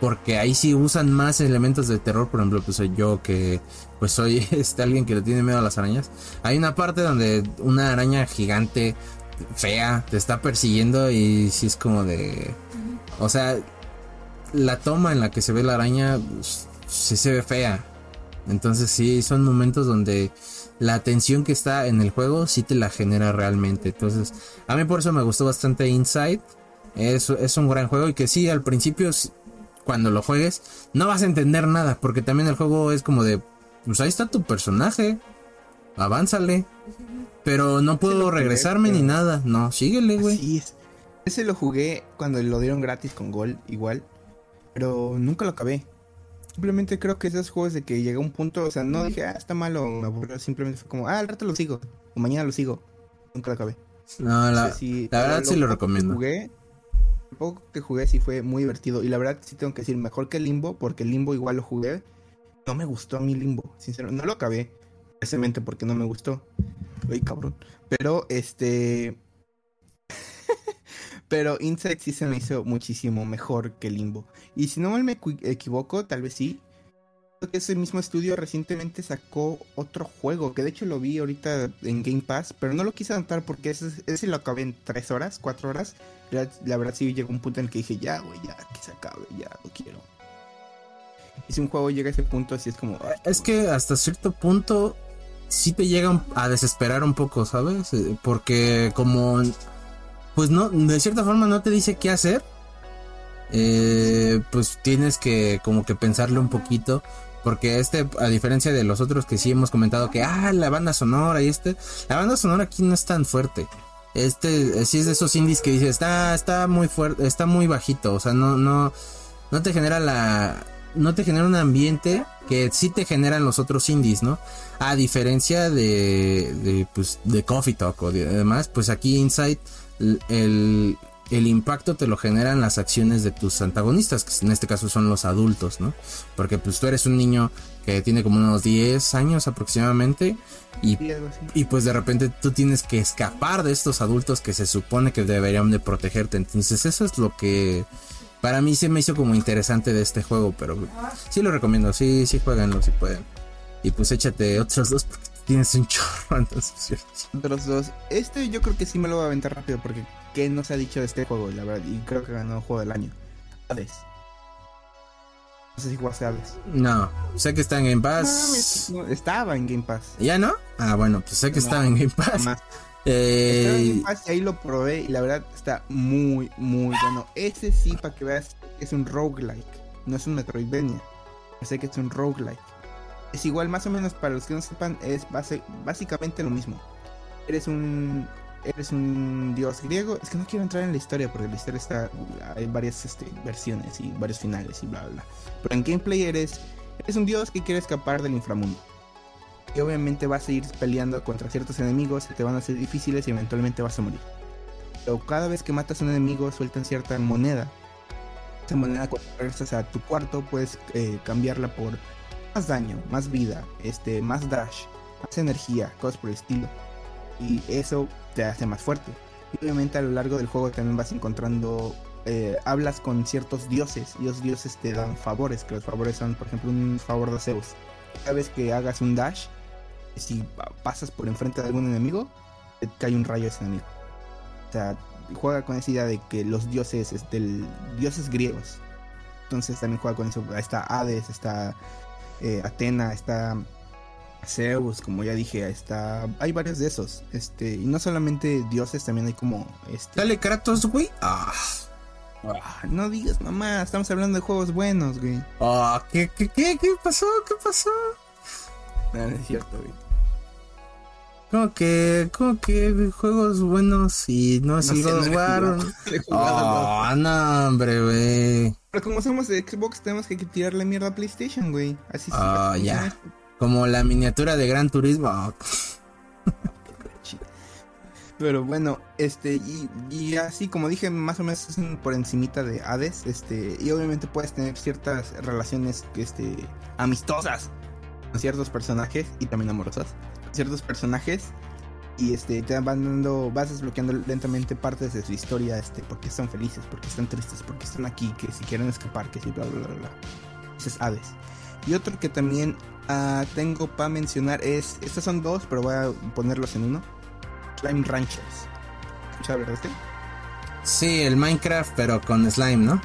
Porque ahí sí usan más elementos de terror. Por ejemplo, pues soy yo que pues soy este alguien que le tiene miedo a las arañas. Hay una parte donde una araña gigante, fea, te está persiguiendo y sí es como de. O sea, la toma en la que se ve la araña pues, sí se ve fea. Entonces sí, son momentos donde la tensión que está en el juego sí te la genera realmente. Entonces, a mí por eso me gustó bastante Inside. Es, es un gran juego y que sí, al principio, cuando lo juegues, no vas a entender nada. Porque también el juego es como de, pues ahí está tu personaje. Avánzale. Pero no puedo regresarme ni nada. No, síguele, güey. Sí, ese lo jugué cuando lo dieron gratis con Gol, igual. Pero nunca lo acabé. Simplemente creo que esos juegos de que llega un punto, o sea, no dije, ah, está malo, me aburrió. Simplemente fue como, ah, al rato lo sigo. O mañana lo sigo. Nunca lo acabé. No, la, la verdad sí lo recomiendo. Jugué, el poco que jugué sí fue muy divertido. Y la verdad sí tengo que decir, mejor que Limbo, porque Limbo igual lo jugué. No me gustó a mí Limbo, sincero. No lo acabé, precisamente porque no me gustó. Uy, cabrón. Pero este. Pero Inside sí se me hizo muchísimo mejor que Limbo. Y si no mal me equivoco, tal vez sí. Creo que ese mismo estudio recientemente sacó otro juego, que de hecho lo vi ahorita en Game Pass, pero no lo quise anotar porque ese, ese lo acabé en 3 horas, 4 horas. La, la, verdad sí llegó un punto en el que dije, ya, güey, ya, que se acabe, ya, lo quiero. Y si un juego llega a ese punto, así es como... Es que hasta cierto punto sí te llegan a desesperar un poco, ¿sabes? Eh, porque como pues no, de cierta forma no te dice qué hacer. Eh, pues tienes que como que pensarle un poquito. Porque este, a diferencia de los otros que sí hemos comentado que, ah, la banda sonora y este, la banda sonora aquí no es tan fuerte. Este, sí es de esos indies que dices, está, está muy fuerte, está muy bajito, o sea, no, no, no te genera la, no te genera un ambiente que sí te generan los otros indies, ¿no? A diferencia de, de, pues, de Coffee Talk o demás, pues aquí Inside el, el impacto te lo generan las acciones de tus antagonistas, que en este caso son los adultos, ¿no? Porque pues tú eres un niño que tiene como unos 10 años aproximadamente y, y pues de repente tú tienes que escapar de estos adultos que se supone que deberían de protegerte. Entonces eso es lo que para mí se me hizo como interesante de este juego, pero sí lo recomiendo, sí, sí jueguenlo si pueden. Y pues échate otros dos porque tienes un chorro entonces. Otros dos. Este yo creo que sí me lo voy a aventar rápido porque ¿qué no se ha dicho de este juego? La verdad, y creo que ganó juego del año. Hades. No sé si jugaste Hades. No, sé que está en Game Pass. No, estaba en Game Pass. ¿Ya no? Ah, bueno, pues sé que estaba en Game Pass. Eh... Estaba en Game Pass y ahí lo probé y la verdad está muy, muy bueno. Ese sí, para que veas, es un roguelike. No es un Metroidvania. Sé que es un roguelike es igual, más o menos, para los que no sepan, es básicamente lo mismo. Eres un eres un dios griego. Es que no quiero entrar en la historia porque la historia está. Hay varias este, versiones y varios finales y bla bla. Pero en gameplay eres. Eres un dios que quiere escapar del inframundo. Y obviamente vas a ir peleando contra ciertos enemigos que te van a ser difíciles y eventualmente vas a morir. Pero cada vez que matas a un enemigo sueltan cierta moneda. Esa moneda cuando regresas a tu cuarto puedes eh, cambiarla por más daño, más vida, este, más dash, más energía, cosas por el estilo. Y eso te hace más fuerte. Y obviamente a lo largo del juego también vas encontrando, eh, hablas con ciertos dioses y los dioses te dan favores, que los favores son, por ejemplo, un favor de Zeus. Cada vez que hagas un dash, si pasas por enfrente de algún enemigo, te cae un rayo a ese enemigo. O sea, juega con esa idea de que los dioses, este, dioses griegos. Entonces también juega con eso. Está Hades, está eh, Atena, está Zeus, como ya dije, está hay varios de esos, este, y no solamente dioses, también hay como este Dale Kratos, güey. Ah. ah. no digas, mamá, estamos hablando de juegos buenos, güey. Ah, ¿qué, qué, qué, qué pasó? ¿Qué pasó? No, es cierto, güey. Como que, como que juegos buenos y no es el God of War. Oh, no, hombre, güey. Pero como somos de Xbox, tenemos que tirarle mierda a PlayStation, güey. Así Oh, ya. Como la miniatura de Gran Turismo. Pero bueno, este, y, así como dije, más o menos es por encimita de Hades, este, y obviamente puedes tener ciertas relaciones, este, amistosas con ciertos personajes y también amorosas, ciertos personajes y este te van dando vas desbloqueando lentamente partes de su historia este porque están felices porque están tristes porque están aquí que si quieren escapar que si bla bla bla bla. Ese es Hades y otro que también uh, tengo para mencionar es estos son dos pero voy a ponerlos en uno. Slime Ranchers. ¿sabes este? sí el Minecraft pero con slime no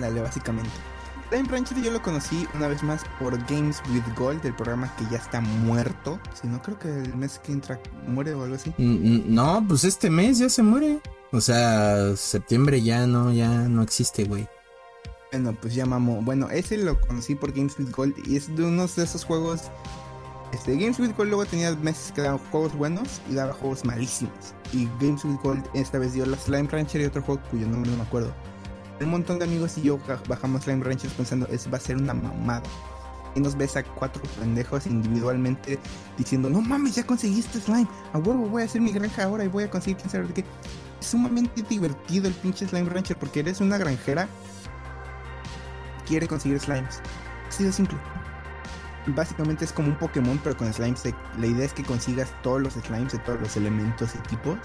Dale, básicamente Slime Rancher yo lo conocí una vez más por Games with Gold, el programa que ya está muerto. Si no, creo que el mes que entra muere o algo así. Mm, mm, no, pues este mes ya se muere. O sea, septiembre ya no, ya no existe, güey. Bueno, pues ya mamó. Bueno, ese lo conocí por Games with Gold y es de unos de esos juegos. Este, Games with Gold luego tenía meses que daban juegos buenos y daba juegos malísimos. Y Games with Gold esta vez dio la Slime Rancher y otro juego cuyo nombre no me acuerdo un montón de amigos y yo bajamos Slime Ranchers pensando, es va a ser una mamada. Y nos ves a cuatro pendejos individualmente diciendo, no mames, ya conseguiste slime, a huevo voy a hacer mi granja ahora y voy a conseguir quién sabe qué. Es sumamente divertido el pinche Slime Rancher porque eres una granjera quiere conseguir slimes. Así de simple. Básicamente es como un Pokémon pero con slimes. La idea es que consigas todos los slimes de todos los elementos y tipos.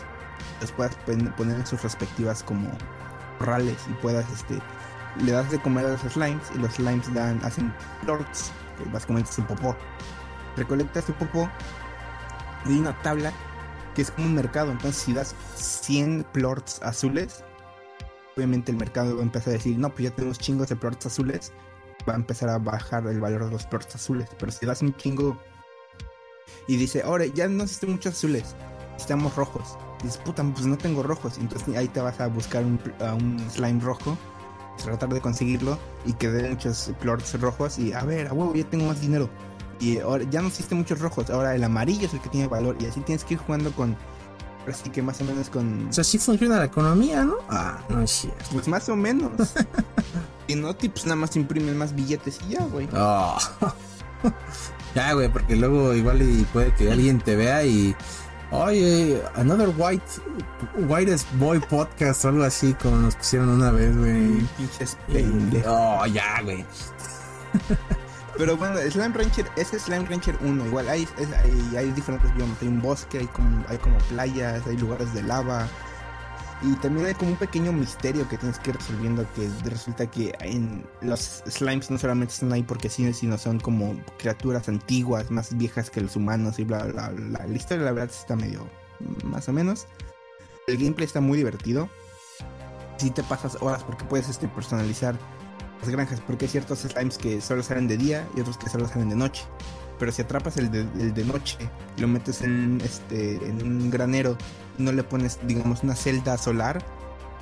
Los puedas poner en sus respectivas como y puedas, este, le das de comer a los slimes y los slimes dan, hacen plorts, que básicamente es un popó. Recolectas tu popó y hay una tabla que es como un mercado. Entonces, si das 100 plorts azules, obviamente el mercado va a empezar a decir, no, pues ya tenemos chingos de plorts azules, va a empezar a bajar el valor de los plorts azules. Pero si das un chingo y dice, ahora ya no necesito muchos azules, necesitamos rojos dices, puta, pues no tengo rojos. Entonces ahí te vas a buscar un, slime rojo, tratar de conseguirlo y que dé muchos plorts rojos. Y a ver, a huevo, ya tengo más dinero. Y ahora ya no existen muchos rojos, ahora el amarillo es el que tiene valor. Y así tienes que ir jugando con. Así que más o menos con. O sea, sí funciona la economía, ¿no? Ah, no es cierto. Pues más o menos. y no, tips nada más imprimen más billetes y ya, güey. Oh. ya, güey, porque luego igual y puede que alguien te vea y Oye, Another White Whitest Boy Podcast o algo así como nos pusieron una vez, güey. Pinches Oh, ya, güey. Pero bueno, Slime Rancher, ese es Slime Rancher 1, igual hay, hay, hay, diferentes biomas, hay un bosque, hay como, hay como playas, hay lugares de lava, y también hay como un pequeño misterio que tienes que ir resolviendo que resulta que en los slimes no solamente están ahí porque sí, sino son como criaturas antiguas, más viejas que los humanos y bla bla bla. La historia la verdad está medio más o menos. El gameplay está muy divertido. Si te pasas horas porque puedes este, personalizar las granjas, porque hay ciertos slimes que solo salen de día y otros que solo salen de noche pero si atrapas el de, noche y lo metes en, este, en un granero y no le pones, digamos, una celda solar,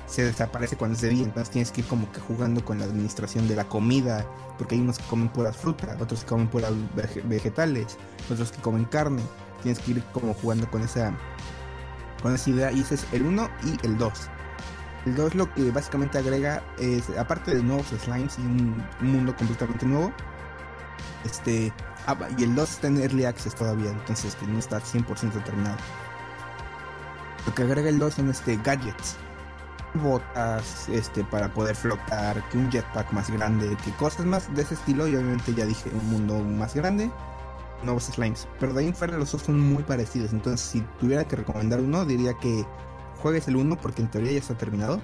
se desaparece cuando es de día. Entonces tienes que ir como que jugando con la administración de la comida, porque hay unos que comen puras frutas, otros que comen puras vegetales, otros que comen carne. Tienes que ir como jugando con esa, con esa idea. Y ese es el 1 y el 2. El 2 lo que básicamente agrega es, aparte de nuevos slimes y un mundo completamente nuevo, este y el 2 está en Early Access todavía, entonces que no está 100% terminado. Lo que agrega el 2 son este, gadgets. Botas este, para poder flotar, que un jetpack más grande, que cosas más de ese estilo. Y obviamente ya dije, un mundo más grande, nuevos slimes. Pero de ahí en fuera los dos son muy parecidos. Entonces, si tuviera que recomendar uno, diría que juegues el 1 porque en teoría ya está terminado.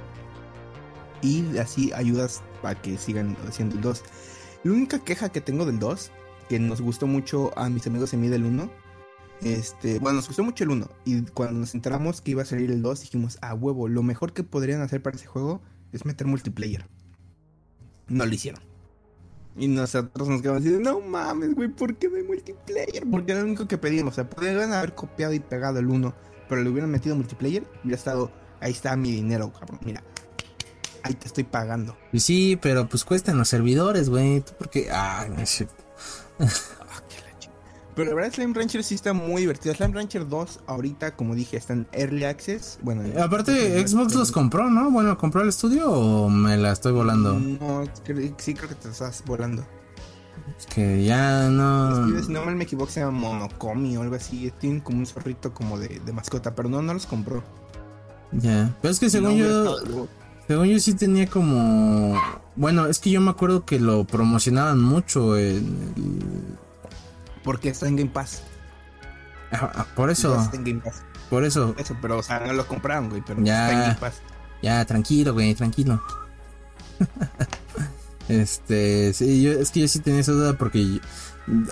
Y así ayudas para que sigan haciendo el 2. La única queja que tengo del 2 que nos gustó mucho a mis amigos en mí del 1. Este, bueno, nos gustó mucho el 1 y cuando nos enteramos que iba a salir el 2 dijimos, a huevo, lo mejor que podrían hacer para ese juego es meter multiplayer. No lo hicieron. Y nosotros nos quedamos diciendo, no mames, güey, ¿por qué no multiplayer? Porque era lo único que pedíamos. O sea, podrían haber copiado y pegado el 1, pero le hubieran metido multiplayer, hubiera estado, ahí está mi dinero, cabrón. Mira, ahí te estoy pagando. Sí, pero pues cuestan los servidores, güey. Porque, ah, no sé. Pero la verdad Slime Rancher sí está muy divertido. Slime Rancher 2 ahorita, como dije, está en Early Access. Bueno, aparte Xbox los compró, ¿no? Bueno, ¿compró el estudio o me la estoy volando? No, sí creo que te estás volando. Es que ya no. Si no mal me equivoco, se llama Monocomi o algo así. Tienen como un zorrito como de, de mascota, pero no, no los compró. Ya. Pero es que según yo. Según yo sí tenía como. Bueno, es que yo me acuerdo que lo promocionaban mucho en el... Porque está en Game Pass. Ah, por eso. Está en Game Pass. Por eso. Eso, pero o sea, no lo compraron, güey, pero Ya. está en Game Pass. Ya, tranquilo, güey, tranquilo. este, sí, yo, es que yo sí tenía esa duda porque, yo-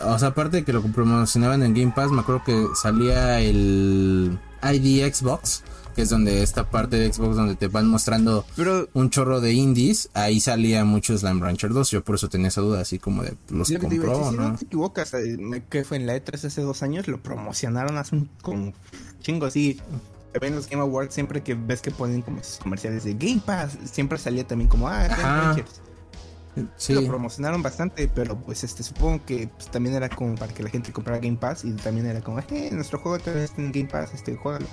o sea, aparte de que lo promocionaban en Game Pass, me acuerdo que salía el ID Xbox, que es donde esta parte de Xbox donde te van mostrando Pero un chorro de indies, ahí salía mucho Slime Rancher 2, yo por eso tenía esa duda, así como de los compró, decir, si no ¿no? te equivocas, eh, que fue en la E3 hace dos años, lo promocionaron hace un como chingo así. Ven los Game Awards siempre que ves que ponen como sus comerciales de Game Pass, siempre salía también como, ah, Slime. Ranchers. Sí, Lo promocionaron bastante, pero pues este supongo que pues, también era como para que la gente comprara Game Pass y también era como, eh, nuestro juego todavía está en Game Pass, este, juégalo.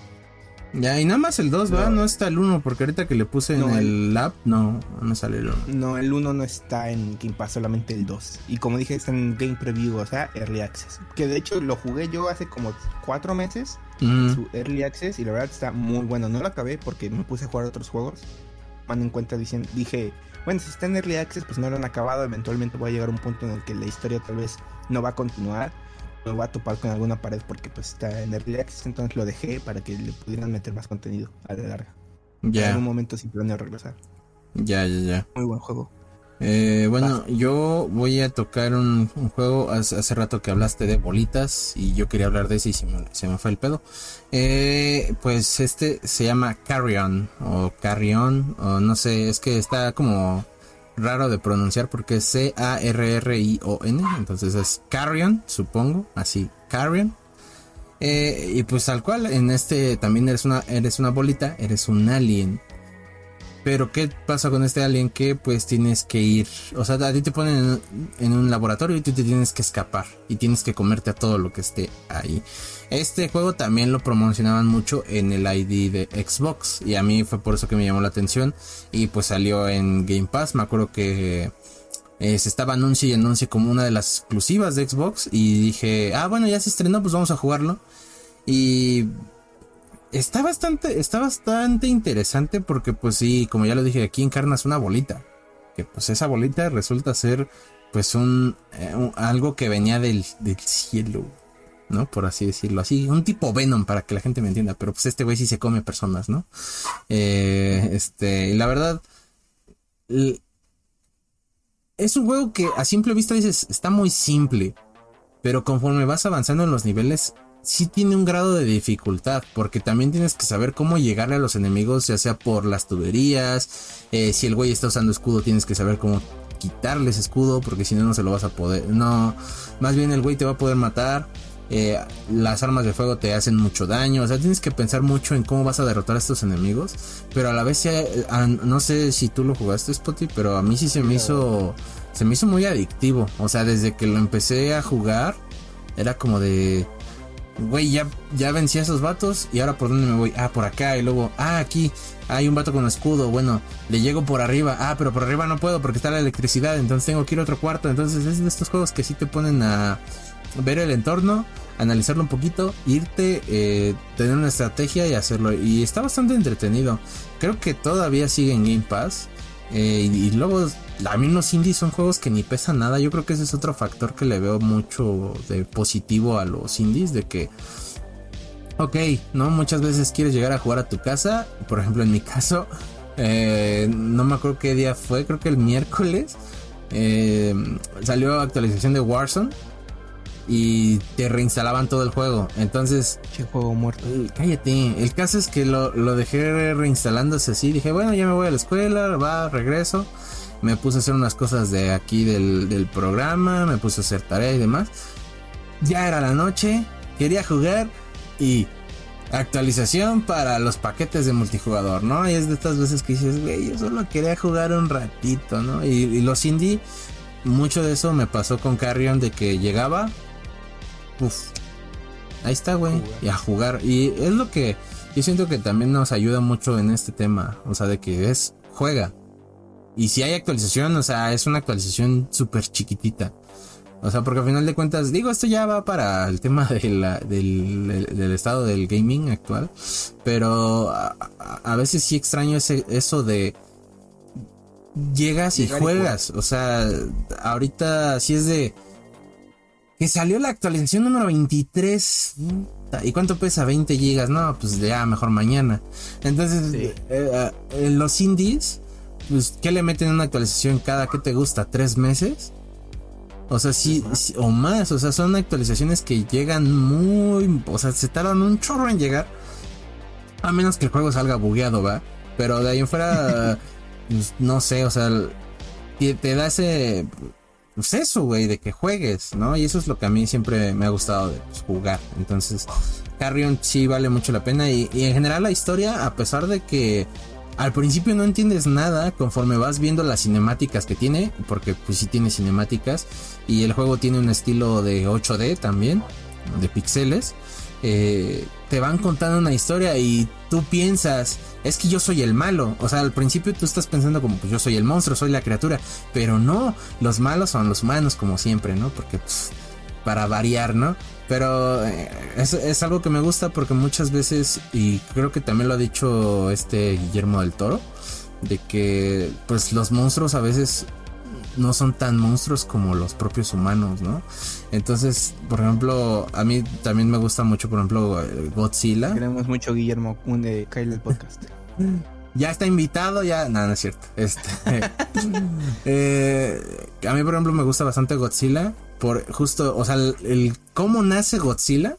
Ya, y nada más el 2, ¿va? No. No está el 1, porque ahorita que le puse en No, el app, no, no sale el 1. No, el 1 no está en Game Pass, solamente el 2. Y como dije, está en Game Preview, o sea, Early Access. Que de hecho lo jugué yo hace como cuatro meses, Mm. su Early Access, y la verdad está muy bueno. No lo acabé porque me puse a jugar otros juegos. Mando en cuenta, dicen, dije, bueno, si está en Early Access, pues no lo han acabado. Eventualmente voy a llegar a un punto en el que la historia tal vez no va a continuar. Me va a topar con alguna pared porque pues está en Early Access, entonces lo dejé para que le pudieran meter más contenido a la larga. En Ya, algún momento sí planeo regresar. ya, ya, ya. Muy buen juego. Eh, bueno, yo voy a tocar un, un juego. Hace, hace rato que hablaste de bolitas y yo quería hablar de ese y se me, se me fue el pedo. Eh, pues este se llama Carrion o Carrion o no sé, es que está como raro de pronunciar porque es C-A-R-R-I-O-N. Entonces es Carrion, supongo, así, Carrion. Eh, y pues tal cual, en este también eres una, eres una bolita, eres un alien. Pero ¿qué pasa con este alien? Que pues tienes que ir, o sea, a ti te ponen en, un laboratorio y tú te tienes que escapar y tienes que comerte a todo lo que esté ahí. Este juego también lo promocionaban mucho en el ID de Xbox y a mí fue por eso que me llamó la atención y pues salió en Game Pass. Me acuerdo que eh, se estaba anuncio y anuncio como una de las exclusivas de Xbox y dije, ah bueno, ya se estrenó, pues vamos a jugarlo. Y está bastante, está bastante interesante porque pues sí, como ya lo dije, aquí encarnas una bolita. Que pues esa bolita resulta ser pues un, eh, un- algo que venía del, del cielo. ¿No? Por así decirlo. Así, un tipo Venom para que la gente me entienda. Pero pues este güey sí se come personas, ¿no? Eh, este, y la verdad. Es un juego que a simple vista dices, está muy simple. Pero conforme vas avanzando en los niveles, sí tiene un grado de dificultad, porque también tienes que saber cómo llegarle a los enemigos, ya sea por las tuberías, eh, si el güey está usando escudo, tienes que saber cómo quitarle ese escudo, porque si no, no se lo vas a poder, no, más bien el güey te va a poder matar, eh, las armas de fuego te hacen mucho daño, o sea, tienes que pensar mucho en cómo vas a derrotar a estos enemigos, pero a la vez, eh, no sé si tú lo jugaste, Spotty, pero a mí sí se me hizo, se me hizo muy adictivo, o sea, desde que lo empecé a jugar, era como de, Güey, ya, ya vencí a esos vatos. ¿Y ahora por dónde me voy? Ah, por acá. Y luego, ah, aquí. Hay un vato con escudo. Bueno, le llego por arriba. Ah, pero por arriba no puedo porque está la electricidad. Entonces tengo que ir a otro cuarto. Entonces es de estos juegos que sí te ponen a ver el entorno, analizarlo un poquito, irte, eh, tener una estrategia y hacerlo. Y está bastante entretenido. Creo que todavía sigue en Game Pass. Eh, y, y luego, a mí los indies son juegos que ni pesan nada. Yo creo que ese es otro factor que le veo mucho de positivo a los indies. De que, ok, ¿no? Muchas veces quieres llegar a jugar a tu casa. Por ejemplo, en mi caso, eh, no me acuerdo qué día fue, creo que el miércoles. eh, salió actualización de Warzone. Y te reinstalaban todo el juego. Entonces, Che, juego muerto. Cállate. El caso es que lo, lo dejé reinstalándose así. Dije, bueno, ya me voy a la escuela, va, regreso. Me puse a hacer unas cosas de aquí del, del programa, me puse a hacer tarea y demás. Ya era la noche, quería jugar y actualización para los paquetes de multijugador, ¿no? Y es de estas veces que dices, güey, yo solo quería jugar un ratito, ¿no? Y, y los indie, mucho de eso me pasó con Carrion de que llegaba, uff, ahí está, güey, y a jugar. Y es lo que yo siento que también nos ayuda mucho en este tema, o sea, de que es, juega. Y si hay actualización, o sea, es una actualización súper chiquitita. O sea, porque al final de cuentas, digo, esto ya va para el tema de la, del, del, estado del gaming actual. Pero a, a veces sí extraño ese, eso de llegas y juegas. O sea, ahorita sí es de que salió la actualización número 23. ¿Y cuánto pesa? 20 gigas. No, pues ya mejor mañana. Entonces, eh, eh, los indies, pues, ¿qué le meten en una actualización cada que te gusta? ¿Tres meses? O sea, sí, o más. O sea, son actualizaciones que llegan muy. O sea, se tardan un chorro en llegar. A menos que el juego salga bugueado, ¿va? Pero de ahí en fuera. Pues, no sé, o sea, te, da ese, pues eso, güey, de que juegues, ¿no? Y eso es lo que a mí siempre me ha gustado de pues, jugar. Entonces, Carrion sí vale mucho la pena. Y, en general la historia, a pesar de que al principio no entiendes nada, conforme vas viendo las cinemáticas que tiene, porque pues sí tiene cinemáticas, y el juego tiene un estilo de 8D también, de pixeles. Eh, te van contando una historia y tú piensas, es que yo soy el malo. O sea, al principio tú estás pensando como, pues yo soy el monstruo, soy la criatura. Pero no, los malos son los humanos como siempre, ¿no? Porque, pues, para variar, ¿no? Pero eh, es, es, algo que me gusta porque muchas veces, y creo que también lo ha dicho este Guillermo del Toro, de que, pues, los monstruos a veces no son tan monstruos como los propios humanos, ¿no? Entonces, por ejemplo, a mí también me gusta mucho, por ejemplo, Godzilla. Queremos mucho Guillermo un de Kyle el podcast. ya está invitado, ya. No, no es cierto. Este, eh, a mí, por ejemplo, me gusta bastante Godzilla. Por justo, o sea, el, cómo nace Godzilla,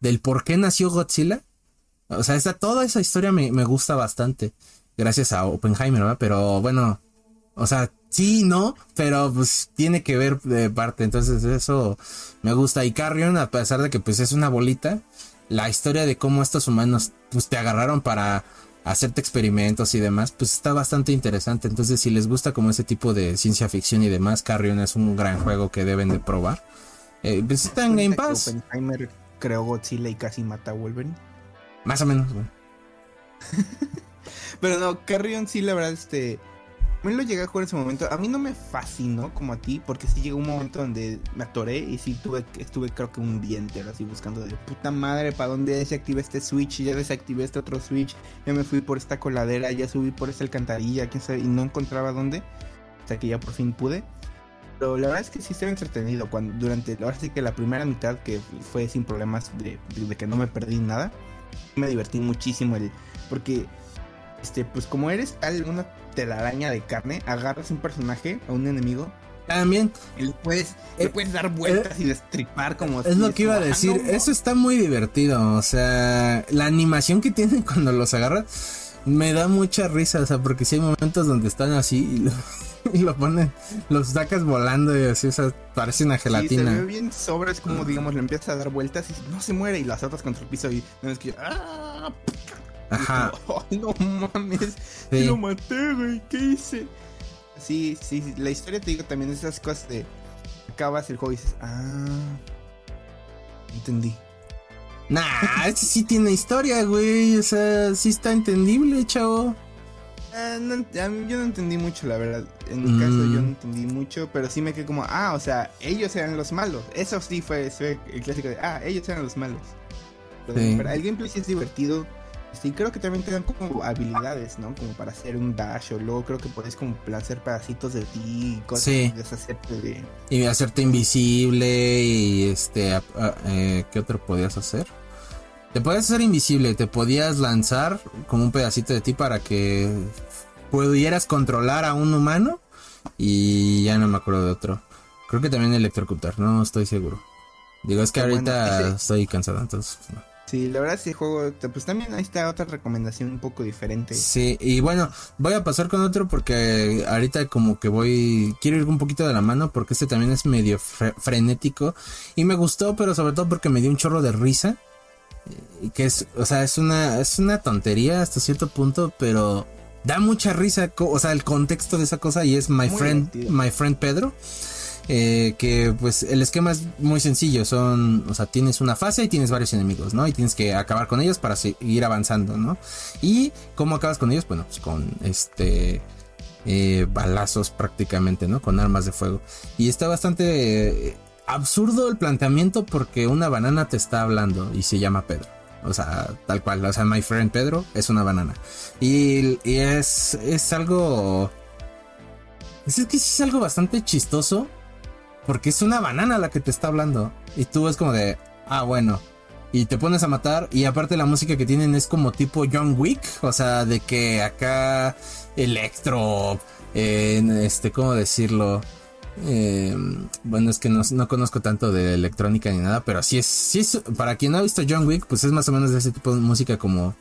del por qué nació Godzilla. O sea, esta, toda esa historia me, me gusta bastante. Gracias a Oppenheimer, ¿verdad? Pero bueno, o sea, sí, no, pero pues tiene que ver de parte. Entonces eso me gusta. Y Carrion, a pesar de que pues es una bolita, la historia de cómo estos humanos pues te agarraron para hacerte experimentos y demás, pues está bastante interesante. Entonces si les gusta como ese tipo de ciencia ficción y demás, Carrion es un gran juego que deben de probar. Eh, pues está en Game Pass. Oppenheimer creó Godzilla y casi mata a Wolverine. Más o menos, bueno. Pero no, Carrion sí, la verdad, este me lo llegué a jugar en ese momento. A mí no me fascinó como a ti, porque sí llegó un momento donde me atoré y sí tuve, estuve creo que un día entero así buscando de puta madre, ¿para dónde desactivé este switch? Ya desactivé este otro switch, ya me fui por esta coladera, ya subí por esta alcantarilla, quién sabe, y no encontraba dónde. Hasta que ya por fin pude. Pero la verdad es que sí estaba entretenido cuando durante, ahora sí que la primera mitad que fue sin problemas de, de que no me perdí nada, me divertí muchísimo el, porque este, pues como eres tal una telaraña de carne, agarras un personaje, a un enemigo. También. Y le puedes, le puedes dar vueltas y destripar como... Es lo que iba a decir, eso está muy divertido, o sea, la animación que tienen cuando los agarras me da mucha risa, o sea, porque si hay momentos donde están así y lo, ponen, los sacas volando y así, o sea, parece una gelatina. Sí, se ve bien sobre, es como, digamos, le empiezas a dar vueltas y no se muere y las atas contra el piso y no es que... ¡ah! Ajá. Ay, no mames. Sí. Lo maté, güey. ¿Qué hice? Sí, sí, sí, La historia te digo también esas cosas de. Acabas el juego y dices, ah. Entendí. Nah, ese sí tiene historia, güey. O sea, sí está entendible, chavo. Ah, yo no entendí mucho, la verdad. En mi caso, yo no mm. entendí mucho, pero sí me quedé como, ah, o sea, ellos eran los malos. Eso sí fue, el clásico de, ah, ellos eran los malos. Pero, el gameplay sí es divertido Sí, creo que también te dan como habilidades, ¿no? Como para hacer un dash o luego creo que puedes como hacer pedacitos de ti y cosas sí. deshacerte de... Y hacerte invisible y este... Eh, ¿Qué otro podías hacer? Te podías hacer invisible, te podías lanzar como un pedacito de ti para que pudieras controlar a un humano y ya no me acuerdo de otro. Creo que también electrocutar, no estoy seguro. Digo, es que ahorita estoy cansado, entonces... No. Sí, la verdad, ese juego, pues también ahí está otra recomendación un poco diferente. Sí, y bueno, voy a pasar con otro porque ahorita como que voy, quiero ir un poquito de la mano porque este también es medio frenético y me gustó, pero sobre todo porque me dio un chorro de risa. Que es, o sea, es una, es una tontería hasta cierto punto, pero da mucha risa, o sea, el contexto de esa cosa y es My Friend, My Friend Pedro. Eh, que pues el esquema es muy sencillo, son, o sea, tienes una fase y tienes varios enemigos, ¿no? Y tienes que acabar con ellos para seguir avanzando, ¿no? Y cómo acabas con ellos, bueno, pues con este eh, balazos prácticamente, ¿no? Con armas de fuego. Y está bastante eh, absurdo el planteamiento porque una banana te está hablando y se llama Pedro. O sea, tal cual. O sea, my friend Pedro es una banana. Y, es, es algo... Es que es algo bastante chistoso. Porque es una banana la que te está hablando. Y tú es como de... Ah, bueno. Y te pones a matar. Y aparte la música que tienen es como tipo John Wick. O sea, de que acá... Electro. este, ¿cómo decirlo? Eh, bueno, es que no, conozco tanto de electrónica ni nada, pero sí es, sí es, para quien no ha visto John Wick, pues es más o menos de ese tipo de música como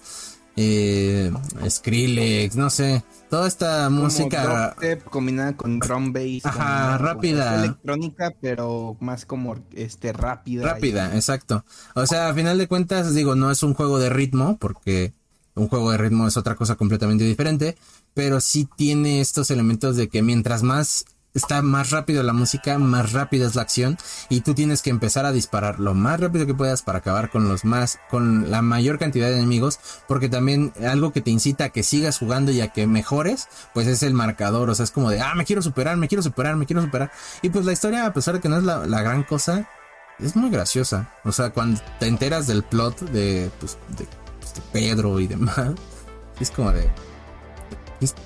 eh, Skrillex, no sé, toda esta música combinada con drum bass, ajá, rápida, electrónica, pero más como este rápida, rápida, exacto. O sea, a final de cuentas, digo, no es un juego de ritmo, porque un juego de ritmo es otra cosa completamente diferente, pero sí tiene estos elementos de que mientras más está más rápido la música, más rápida es la acción y tú tienes que empezar a disparar lo más rápido que puedas para acabar con los más, con la mayor cantidad de enemigos, porque también algo que te incita a que sigas jugando y a que mejores, pues es el marcador, o sea, es como de, ah, me quiero superar, me quiero superar, me quiero superar. Y pues la historia, a pesar de que no es la, gran cosa, es muy graciosa. O sea, cuando te enteras del plot de, pues, de, pues, de Pedro y demás, es como de,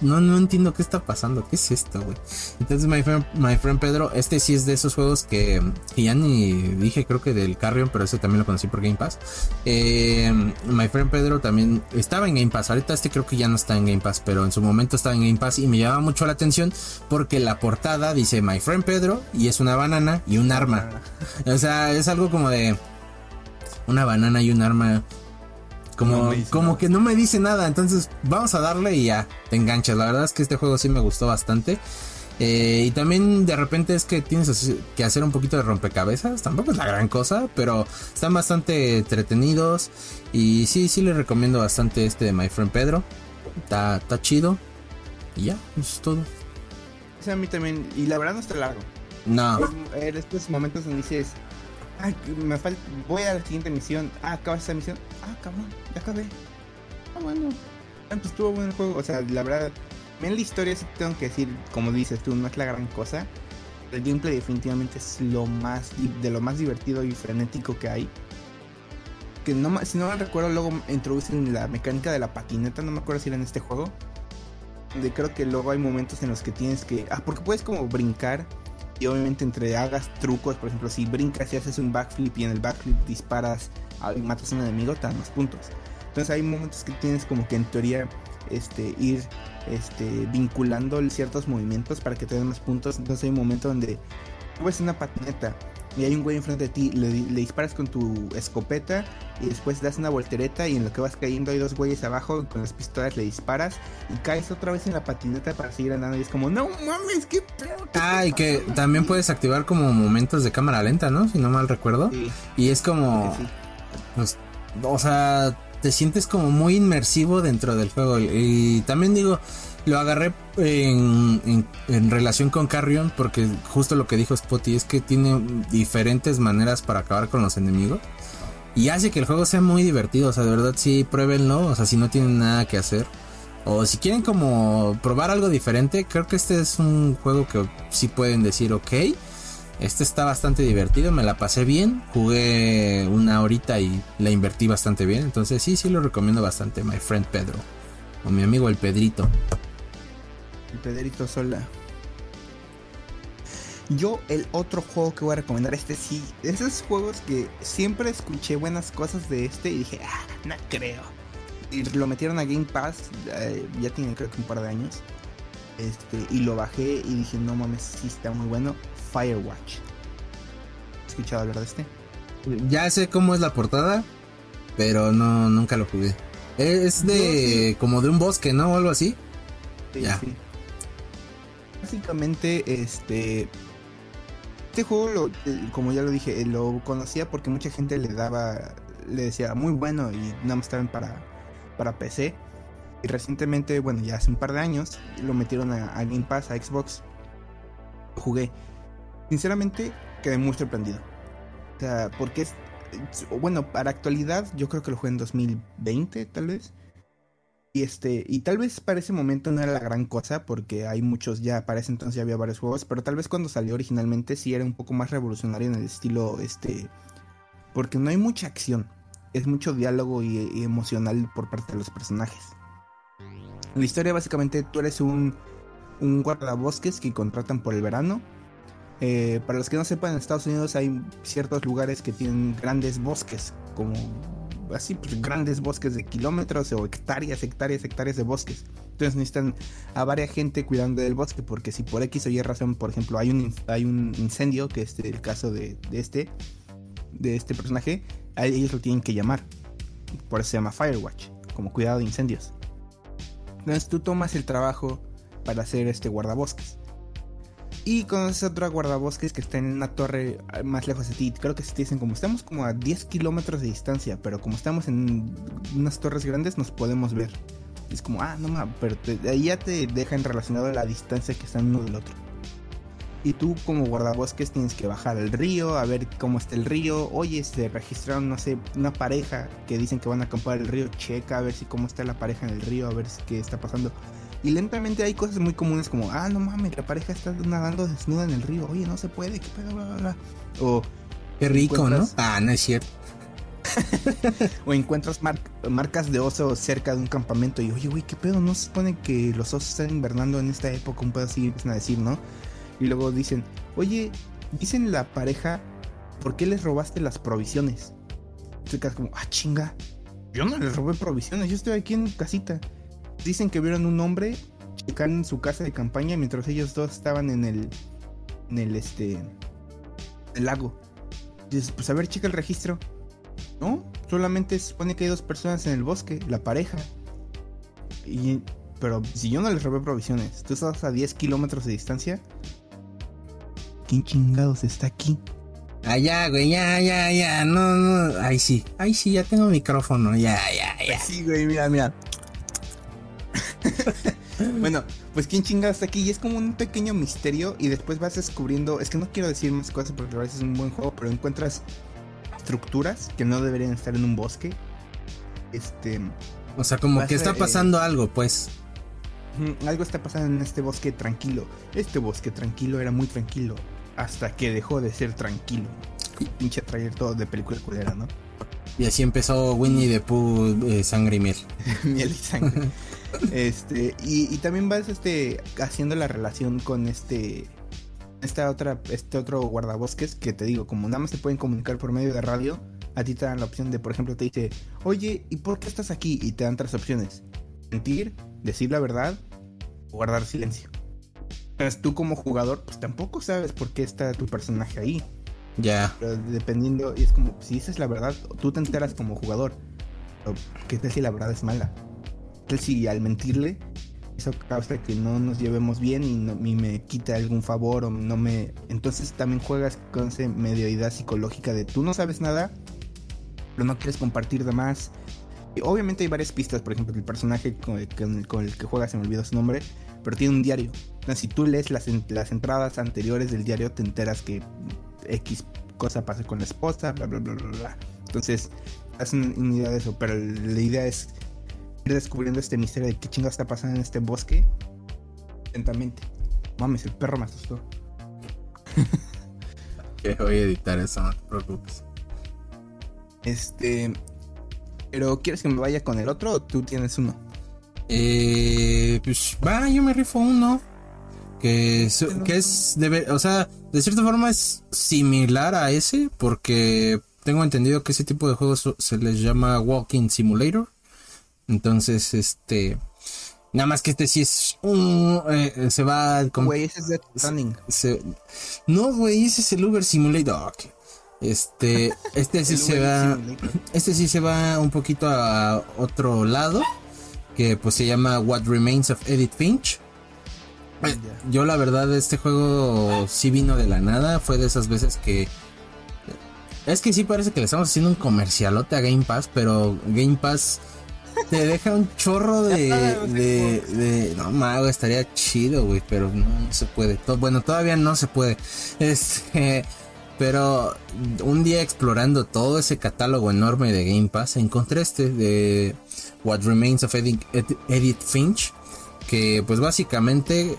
no, no entiendo qué está pasando. ¿Qué es esto, güey? Entonces, my friend, my friend Pedro, este sí es de esos juegos que, ya ni dije, creo que del Carrion, pero ese también lo conocí por Game Pass. Eh, my friend Pedro también estaba en Game Pass. Ahorita este creo que ya no está en Game Pass, pero en su momento estaba en Game Pass y me llamaba mucho la atención porque la portada dice My friend Pedro y es una banana y un arma. O sea, es algo como de una banana y un arma. Como, como que no me dice nada, entonces vamos a darle y ya, te enganchas. La verdad es que este juego sí me gustó bastante. Eh, y también de repente es que tienes que hacer un poquito de rompecabezas. Tampoco es la gran cosa, pero están bastante entretenidos. Y sí, sí le recomiendo bastante este de My Friend Pedro. Está, está chido. Y ya, eso es todo. a mí también. Y la verdad no está largo. No. En estos momentos donde dices, Ay, me falta. Voy a la siguiente misión. Ah, acabas esa misión. Ah, cabrón, ya acabé. Ah, bueno. Ah, pues estuvo bueno el juego. O sea, la verdad. En la historia sí tengo que decir, como dices tú, no es la gran cosa. El gameplay definitivamente es lo más de lo más divertido y frenético que hay. Que no si no me recuerdo, luego introducen la mecánica de la patineta, no me acuerdo si era en este juego. Donde creo que luego hay momentos en los que tienes que. Ah, porque puedes como brincar y obviamente entre hagas trucos, por ejemplo, si brincas y haces un backflip y en el backflip disparas y matas a un enemigo, te dan más puntos. Entonces hay momentos que tienes como que en teoría este, ir este, vinculando ciertos movimientos para que te den más puntos. Entonces hay un momento donde tú ves una patineta y hay un güey enfrente de ti, le, disparas con tu escopeta y después das una voltereta y en lo que vas cayendo hay dos güeyes abajo con las pistolas le disparas y caes otra vez en la patineta para seguir andando y es como, no mames, qué pedo. Ah, y que también puedes activar como momentos de cámara lenta, ¿no? Si no mal recuerdo. Y es como, pues, o sea, te sientes como muy inmersivo dentro del juego. Y también digo, lo agarré en, relación con Carrion porque justo lo que dijo Spotty es que tiene diferentes maneras para acabar con los enemigos. Y hace que el juego sea muy divertido, o sea, de verdad sí, pruébenlo, o sea, si no tienen nada que hacer. O si quieren como probar algo diferente, creo que este es un juego que sí pueden decir, ok, este está bastante divertido, me la pasé bien, jugué una horita y la invertí bastante bien, entonces sí, sí lo recomiendo bastante, my friend Pedro, o mi amigo el Pedrito. Pedrito Sola. Yo el otro juego que voy a recomendar, este sí, esos juegos que siempre escuché buenas cosas de este y dije, ah, no creo. Y lo metieron a Game Pass, eh, ya tiene creo que un par de años. Este, y lo bajé y dije, no mames, sí está muy bueno. Firewatch. ¿Has escuchado hablar de este? Ya sé cómo es la portada, pero no, nunca lo jugué. Es de como de un bosque, ¿no? O algo así. ya. Sí básicamente, este. Este juego, eh, como ya lo dije, lo conocía porque mucha gente le daba. Le decía muy bueno y nada más estaban para, para PC. Y recientemente, bueno, ya hace un par de años, lo metieron a, Game Pass, a Xbox. Jugué. Sinceramente, quedé muy sorprendido. O sea, porque es. Bueno, para actualidad, yo creo que lo jugué en 2020, tal vez. Y este, y tal vez para ese momento no era la gran cosa, porque hay muchos ya, para ese entonces ya había varios juegos, pero tal vez cuando salió originalmente sí era un poco más revolucionario en el estilo, este, porque no hay mucha acción, es mucho diálogo y, emocional por parte de los personajes. La historia básicamente tú eres un, un guardabosques que contratan por el verano. Eh, para los que no sepan, en Estados Unidos hay ciertos lugares que tienen grandes bosques, como así, pues, grandes bosques de kilómetros o hectáreas, hectáreas, hectáreas de bosques. Entonces necesitan a varias gente cuidando del bosque, porque si por X o Y razón, por ejemplo, hay un, hay un incendio, que es el caso de, este, de este personaje, ellos lo tienen que llamar. Por eso se llama Firewatch, como cuidado de incendios. Entonces tú tomas el trabajo para hacer este guardabosques. Y conoces a otra guardabosques que está en una torre más lejos de ti. Creo que se te dicen como estamos como a 10 kilómetros de distancia, pero como estamos en unas torres grandes nos podemos ver. es como, ah, no mames, pero ahí ya te dejan relacionado la distancia que están uno del otro. Y tú como guardabosques tienes que bajar al río, a ver cómo está el río. Oye, se registraron, no sé, una pareja que dicen que van a acampar el río. Checa a ver si cómo está la pareja en el río, a ver qué está pasando. Y lentamente hay cosas muy comunes como, ah, no mames, la pareja está nadando desnuda en el río. Oye, no se puede, qué pedo, bla, bla, bla. O... Qué rico, ¿no? Ah, no es cierto. o encuentras marcas de oso cerca de un campamento y, oye, güey, qué pedo, no se supone que los osos están invernando en esta época, un pedo así, empiezan a decir, ¿no? Y luego dicen, oye, dicen la pareja, ¿por qué les robaste las provisiones? Y te quedas como, ah, chinga, yo no les robé provisiones, yo estoy aquí en casita. Dicen que vieron un hombre checar en su casa de campaña mientras ellos dos estaban en el, en el, este, el lago. dices, pues a ver, checa el registro. No, solamente se supone que hay dos personas en el bosque, la pareja. Y, pero si yo no les robé provisiones, tú estás a 10 kilómetros de distancia, ¿quién chingados está aquí? Ah, ya, güey, ya, ya, ya, no, no, ahí sí, ahí sí, ya tengo micrófono, ya, ya, ya. Sí, güey, mira, mira. bueno, pues quién chingados está aquí y es como un pequeño misterio y después vas descubriendo, es que no quiero decir más cosas porque a veces es un buen juego, pero encuentras estructuras que no deberían estar en un bosque. Este... O sea, como que está pasando algo, pues. Algo está pasando en este bosque tranquilo. Este bosque tranquilo era muy tranquilo hasta que dejó de ser tranquilo. Pinche traer todo de película culera, ¿no? Y así empezó Winnie the Pooh, eh, sangre y miel. miel y sangre. este, y, también vas este, haciendo la relación con este. Esta otra, este otro guardabosques que te digo, como nada más se pueden comunicar por medio de radio, a ti te dan la opción de, por ejemplo, te dice, oye, ¿y por qué estás aquí? Y te dan tres opciones. Mentir, decir la verdad guardar silencio. Entonces tú como jugador, pues tampoco sabes por qué está tu personaje ahí. Ya. Pero dependiendo, y es como, si dices la verdad, tú te enteras como jugador. Pero, ¿qué tal si la verdad es mala? ¿Qué tal si al mentirle, eso causa que no nos llevemos bien y, no, me quita algún favor o no me... Entonces también juegas con esa medio idea psicológica de tú no sabes nada, pero no quieres compartir de más. Y obviamente hay varias pistas, por ejemplo, el personaje con el, que juegas, se me olvidó su nombre, pero tiene un diario. Entonces, si tú lees las, las entradas anteriores del diario, te enteras que X cosa pasa con la esposa, bla, bla, bla, bla, bla. Entonces, hacen una idea de eso, pero la idea es descubriendo este misterio de qué chingo está pasando en este bosque lentamente. Mames, el perro me asustó. voy a editar eso, no te preocupes. Este. Pero, ¿quieres que me vaya con el otro o tú tienes uno? Eh, pues va, yo me rifo uno. Que, que es, de, o sea, de cierta forma es similar a ese, porque tengo entendido que ese tipo de juegos se les llama Walking Simulator. Entonces, este, nada más que este sí es un, eh, se va. Güey, ese es de no, güey, ese es el Uber Simulator. Este, este sí se va, este sí se va un poquito a otro lado que pues se llama What Remains of Edith Finch. Yo la verdad este juego sí vino de la nada, fue de esas veces que... Es que sí parece que le estamos haciendo un comercialote a Game Pass, pero Game Pass te deja un chorro de... de, no mago, estaría chido, güey, pero no, se puede. bueno, todavía no se puede. Este... Pero un día explorando todo ese catálogo enorme de Game Pass, encontré este de What Remains of Edith, Finch, que pues básicamente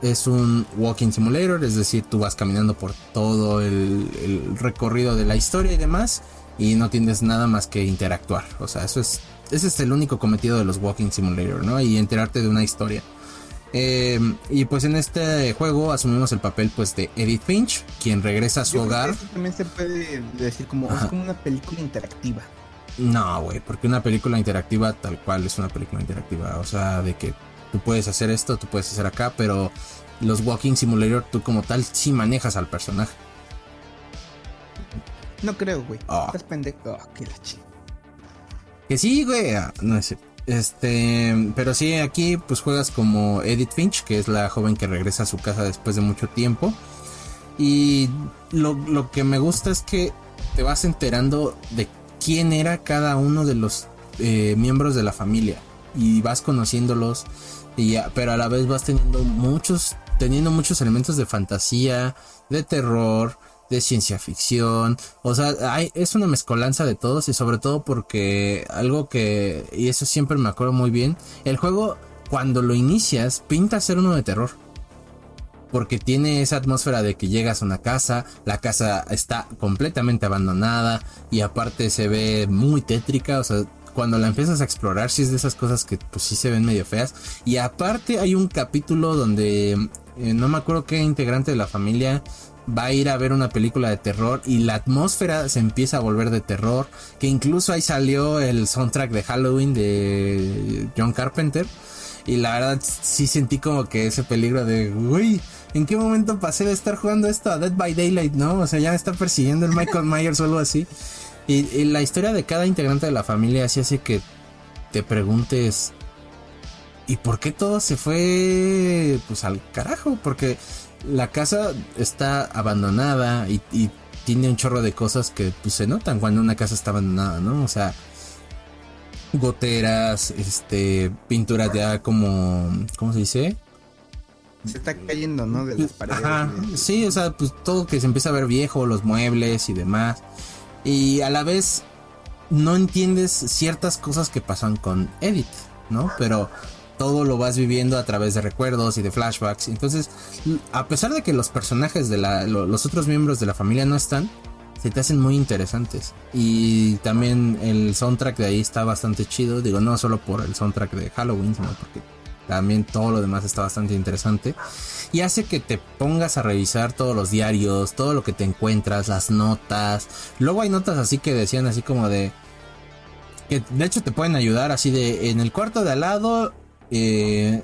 es un walking simulator, es decir, tú vas caminando por todo el, el, recorrido de la historia y demás, y no tienes nada más que interactuar. O sea, eso es, ese es el único cometido de los walking simulator, ¿no? Y enterarte de una historia. Eh, y pues en este juego asumimos el papel pues de Edith Finch, quien regresa a su hogar. también se puede decir como es como una película interactiva. No, güey, porque una película interactiva tal cual es una película interactiva, o sea, de que tú puedes hacer esto, tú puedes hacer acá, pero los Walking Simulator tú como tal sí manejas al personaje. No creo, güey. Oh. Estás pendejo. Oh, qué la Que sí, güey. Ah, no es este, pero sí, aquí pues juegas como Edith Finch, que es la joven que regresa a su casa después de mucho tiempo. Y lo, que me gusta es que te vas enterando de quién era cada uno de los eh, miembros de la familia. Y vas conociéndolos. Y pero a la vez vas teniendo muchos, teniendo muchos elementos de fantasía, de terror, de ciencia ficción. O sea, hay, es una mezcolanza de todos y sobre todo porque algo que, y eso siempre me acuerdo muy bien, el juego cuando lo inicias pinta ser uno de terror. Porque tiene esa atmósfera de que llegas a una casa, la casa está completamente abandonada y aparte se ve muy tétrica, o sea, cuando la empiezas a explorar, si es de esas cosas que pues sí se ven medio feas. Y aparte hay un capítulo donde eh, no me acuerdo qué integrante de la familia va a ir a ver una película de terror y la atmósfera se empieza a volver de terror, que incluso ahí salió el soundtrack de Halloween de John Carpenter y la verdad sí sentí como que ese peligro de, uy, ¿en qué momento pasé de estar jugando esto a Dead by Daylight, no? O sea, ya me está persiguiendo el Michael Myers o algo así. Y, la historia de cada integrante de la familia así hace que te preguntes, ¿y por qué todo se fue pues al carajo? Porque la casa está abandonada y, tiene un chorro de cosas que pues, se notan cuando una casa está abandonada, ¿no? O sea, goteras, este, pinturas ya como, ¿cómo se dice? Se está cayendo, ¿no? De las paredes. Ajá, sí, o sea, pues todo que se empieza a ver viejo, los muebles y demás. Y a la vez no entiendes ciertas cosas que pasan con Edith, ¿no? Pero todo lo vas viviendo a través de recuerdos y de flashbacks. Entonces, a pesar de que los personajes de la, los otros miembros de la familia no están, se te hacen muy interesantes. Y también el soundtrack de ahí está bastante chido. Digo, no solo por el soundtrack de Halloween, sino porque también todo lo demás está bastante interesante. Y hace que te pongas a revisar todos los diarios, todo lo que te encuentras, las notas. Luego hay notas así que decían así como de... Que de hecho te pueden ayudar así de... En el cuarto de al lado eh,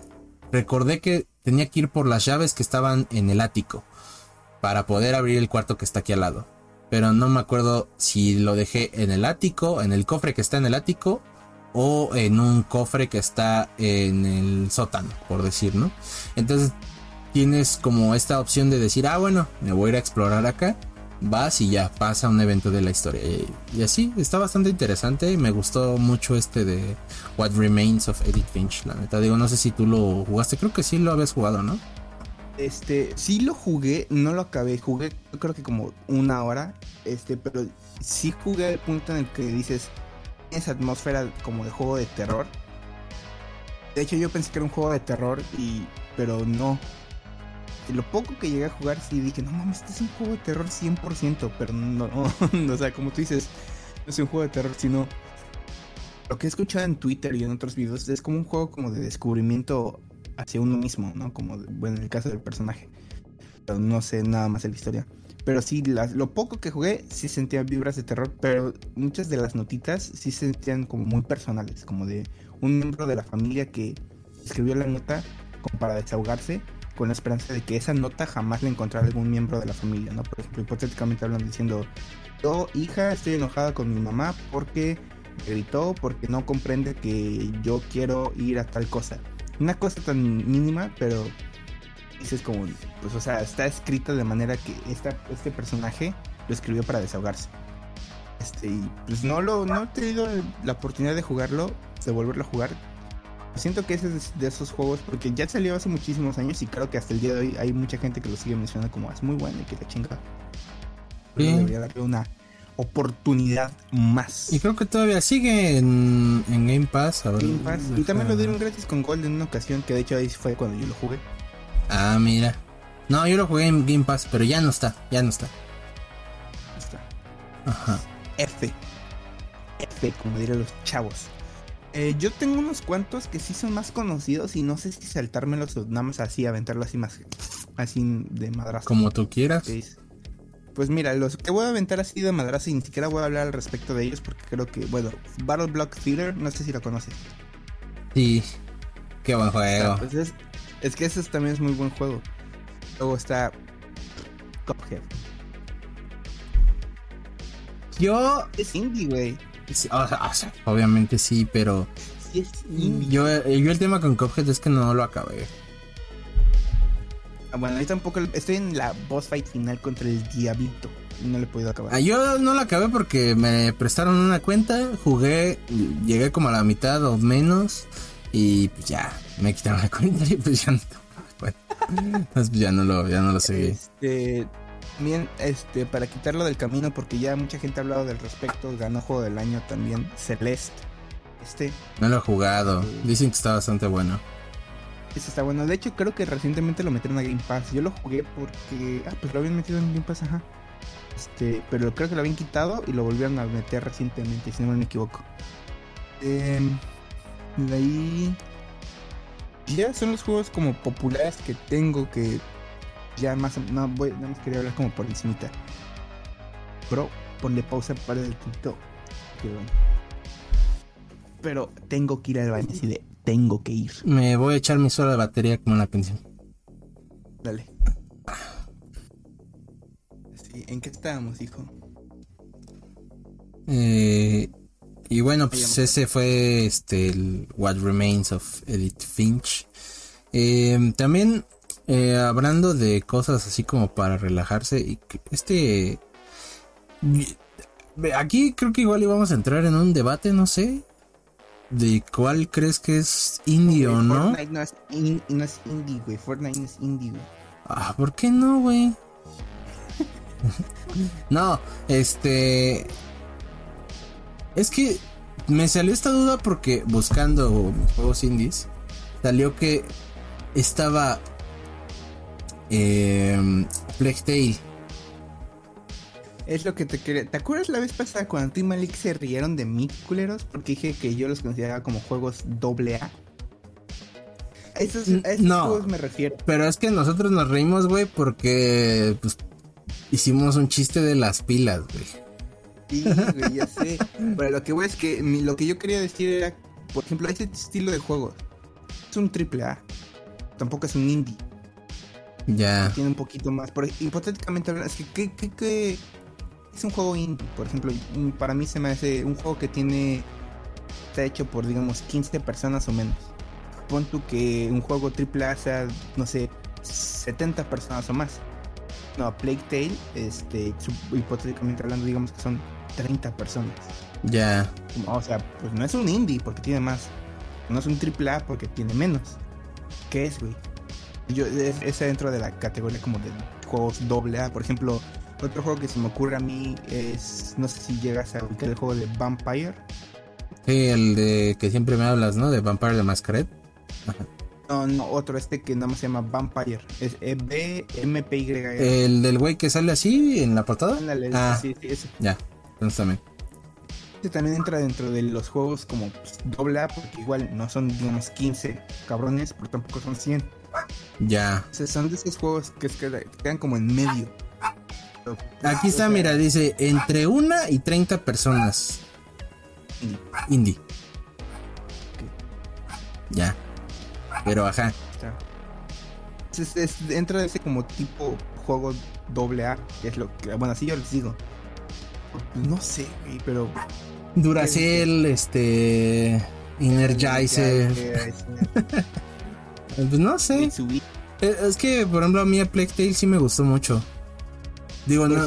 recordé que tenía que ir por las llaves que estaban en el ático para poder abrir el cuarto que está aquí al lado. Pero no me acuerdo si lo dejé en el ático, en el cofre que está en el ático o en un cofre que está en el sótano, por decir, ¿no? Entonces tienes como esta opción de decir, ah, bueno, me voy a ir a explorar acá vas y ya pasa un evento de la historia. Y, así, está bastante interesante. Me gustó mucho este de What Remains of Edith Finch, la neta. Digo, no sé si tú lo jugaste, creo que sí lo habías jugado, ¿no? Este, sí lo jugué, no lo acabé, jugué creo que como una hora, este, pero sí jugué el punto en el que dices, esa atmósfera como de juego de terror. De hecho yo pensé que era un juego de terror y, pero no, lo poco que llegué a jugar, sí dije, no mames, este es un juego de terror 100%, pero no, no, o sea, como tú dices, no es un juego de terror, sino lo que he escuchado en Twitter y en otros videos es como un juego como de descubrimiento hacia uno mismo, ¿no? Como, bueno, en el caso del personaje. Pero no sé nada más de la historia. Pero sí, lo poco que jugué sí sentía vibras de terror, pero muchas de las notitas sí se sentían como muy personales, como de un miembro de la familia que escribió la nota como para desahogarse con la esperanza de que esa nota jamás la encontrara algún miembro de la familia, ¿no? Por ejemplo, hipotéticamente hablan diciendo, yo hija estoy enojada con mi mamá porque gritó, porque no comprende que yo quiero ir a tal cosa. Una cosa tan mínima, pero dices como, pues o sea, está escrita de manera que esta, este personaje lo escribió para desahogarse. Este, y pues no lo, no he tenido la oportunidad de jugarlo, de volverlo a jugar Siento que ese es de esos juegos, porque ya salió hace muchísimos años y creo que hasta el día de hoy hay mucha gente que lo sigue mencionando como es muy bueno y que la chinga. Debería darle una oportunidad más. Y creo que todavía sigue en, Game Pass. Game Pass. Y también lo dieron gratis con Gold en una ocasión, que de hecho ahí fue cuando yo lo jugué. Ah, mira. No, yo lo jugué en Game Pass, pero ya no está, ya no está. Está. Ajá. F. F, como dirían los chavos. Eh, yo tengo unos cuantos que sí son más conocidos y no sé si saltármelos o nada más así, aventarlo así más así de madrazo. Como tú quieras. Pues mira, los que voy a aventar así de madrazo y ni siquiera voy a hablar al respecto de ellos porque creo que, bueno, Battle Block Theater, no sé si lo conoces. Sí, qué buen juego. Pues es, que ese también es muy buen juego. Luego está Cuphead. Yo... Es indie, güey. Obviamente sí, pero... Yo, yo el tema con Cuphead es que no lo acabé. Ah, bueno, ahí tampoco. Estoy en la boss fight final contra el Diablito. Y no le he podido acabar. Ah, yo no lo acabé porque me prestaron una cuenta. Jugué, llegué como a la mitad o menos. Y pues ya, me quitaron la cuenta y pues ya no. Bueno, pues ya no lo, ya no lo seguí. Este, bien, este, para quitarlo del camino, porque ya mucha gente ha hablado del respecto. Ganó juego del año también, Celeste. Este. No lo he jugado. Eh, Dicen que está bastante bueno. Ese está bueno. De hecho, creo que recientemente lo metieron a Game Pass. Yo lo jugué porque. Ah, pues lo habían metido en Game Pass, ajá. Este, pero creo que lo habían quitado y lo volvieron a meter recientemente, si no me equivoco. Eh, de ahí. Ya son los juegos como populares que tengo que. Ya más. No, voy, nada más quería hablar como por encimita. Bro, ponle pausa para el TikTok. Pero tengo que ir al baño así de tengo que ir. Me voy a echar mi sola de batería como en la pensión. Dale. ¿En qué estábamos, hijo? Eh, y bueno, pues ese fue este el What Remains of Edith Finch. Eh, también eh, hablando de cosas así como para relajarse y este aquí creo que igual íbamos a entrar en un debate, no sé, de cuál crees que es indie o no. Fortnite no es, no es indie, güey. Fortnite no es indie, güey. Ah, ¿por qué no, güey? no, este. Es que me salió esta duda porque buscando juegos indies, salió que estaba eh, es lo que te quería. ¿Te acuerdas la vez pasada cuando tú y Malik se rieron de mí, culeros? Porque dije que yo los consideraba como juegos doble A. Esos, a esos no, juegos me refiero. Pero es que nosotros nos reímos, güey, porque pues, hicimos un chiste de las pilas, güey. Sí, güey, ya sé. Pero lo que voy es que lo que yo quería decir era, por ejemplo, ese estilo de juegos es un triple A. Tampoco es un indie. Ya. Tiene un poquito más. Pero hipotéticamente es que ¿qué, qué, qué, es un juego indie, por ejemplo, para mí se me hace un juego que tiene está hecho por digamos 15 personas o menos. Pon tú que un juego AAA sea, no sé, 70 personas o más. No, Plague Tale, este, hipotéticamente hablando, digamos que son 30 personas. Ya. O sea, pues no es un indie porque tiene más. No es un AAA porque tiene menos. ¿Qué es, güey? Yo, es, es dentro de la categoría como de juegos AA. Por ejemplo, otro juego que se me ocurre a mí es, no sé si llegas a ubicar el juego de Vampire. Sí, el de que siempre me hablas, ¿no? De Vampire de Masquerade. No, no, otro, este que nada más se llama Vampire. Es e B M P Y. El del güey que sale así en la portada. ah, sí, sí, ese. Ya, entonces también. Este también entra dentro de los juegos como pues, doble A, porque igual no son, digamos, 15 cabrones, pero tampoco son 100. Ya. O sea, son de esos juegos que quedan como en medio. Aquí está, mira, dice entre una y 30 personas. Indie. Ya. Pero ajá. Es, entra ese como tipo juego doble A, que es lo que, bueno, así yo les digo. No sé, pero Duracell, este Energizer. pues no sé. Es que, por ejemplo, a mí a Plague sí me gustó mucho. Digo, no,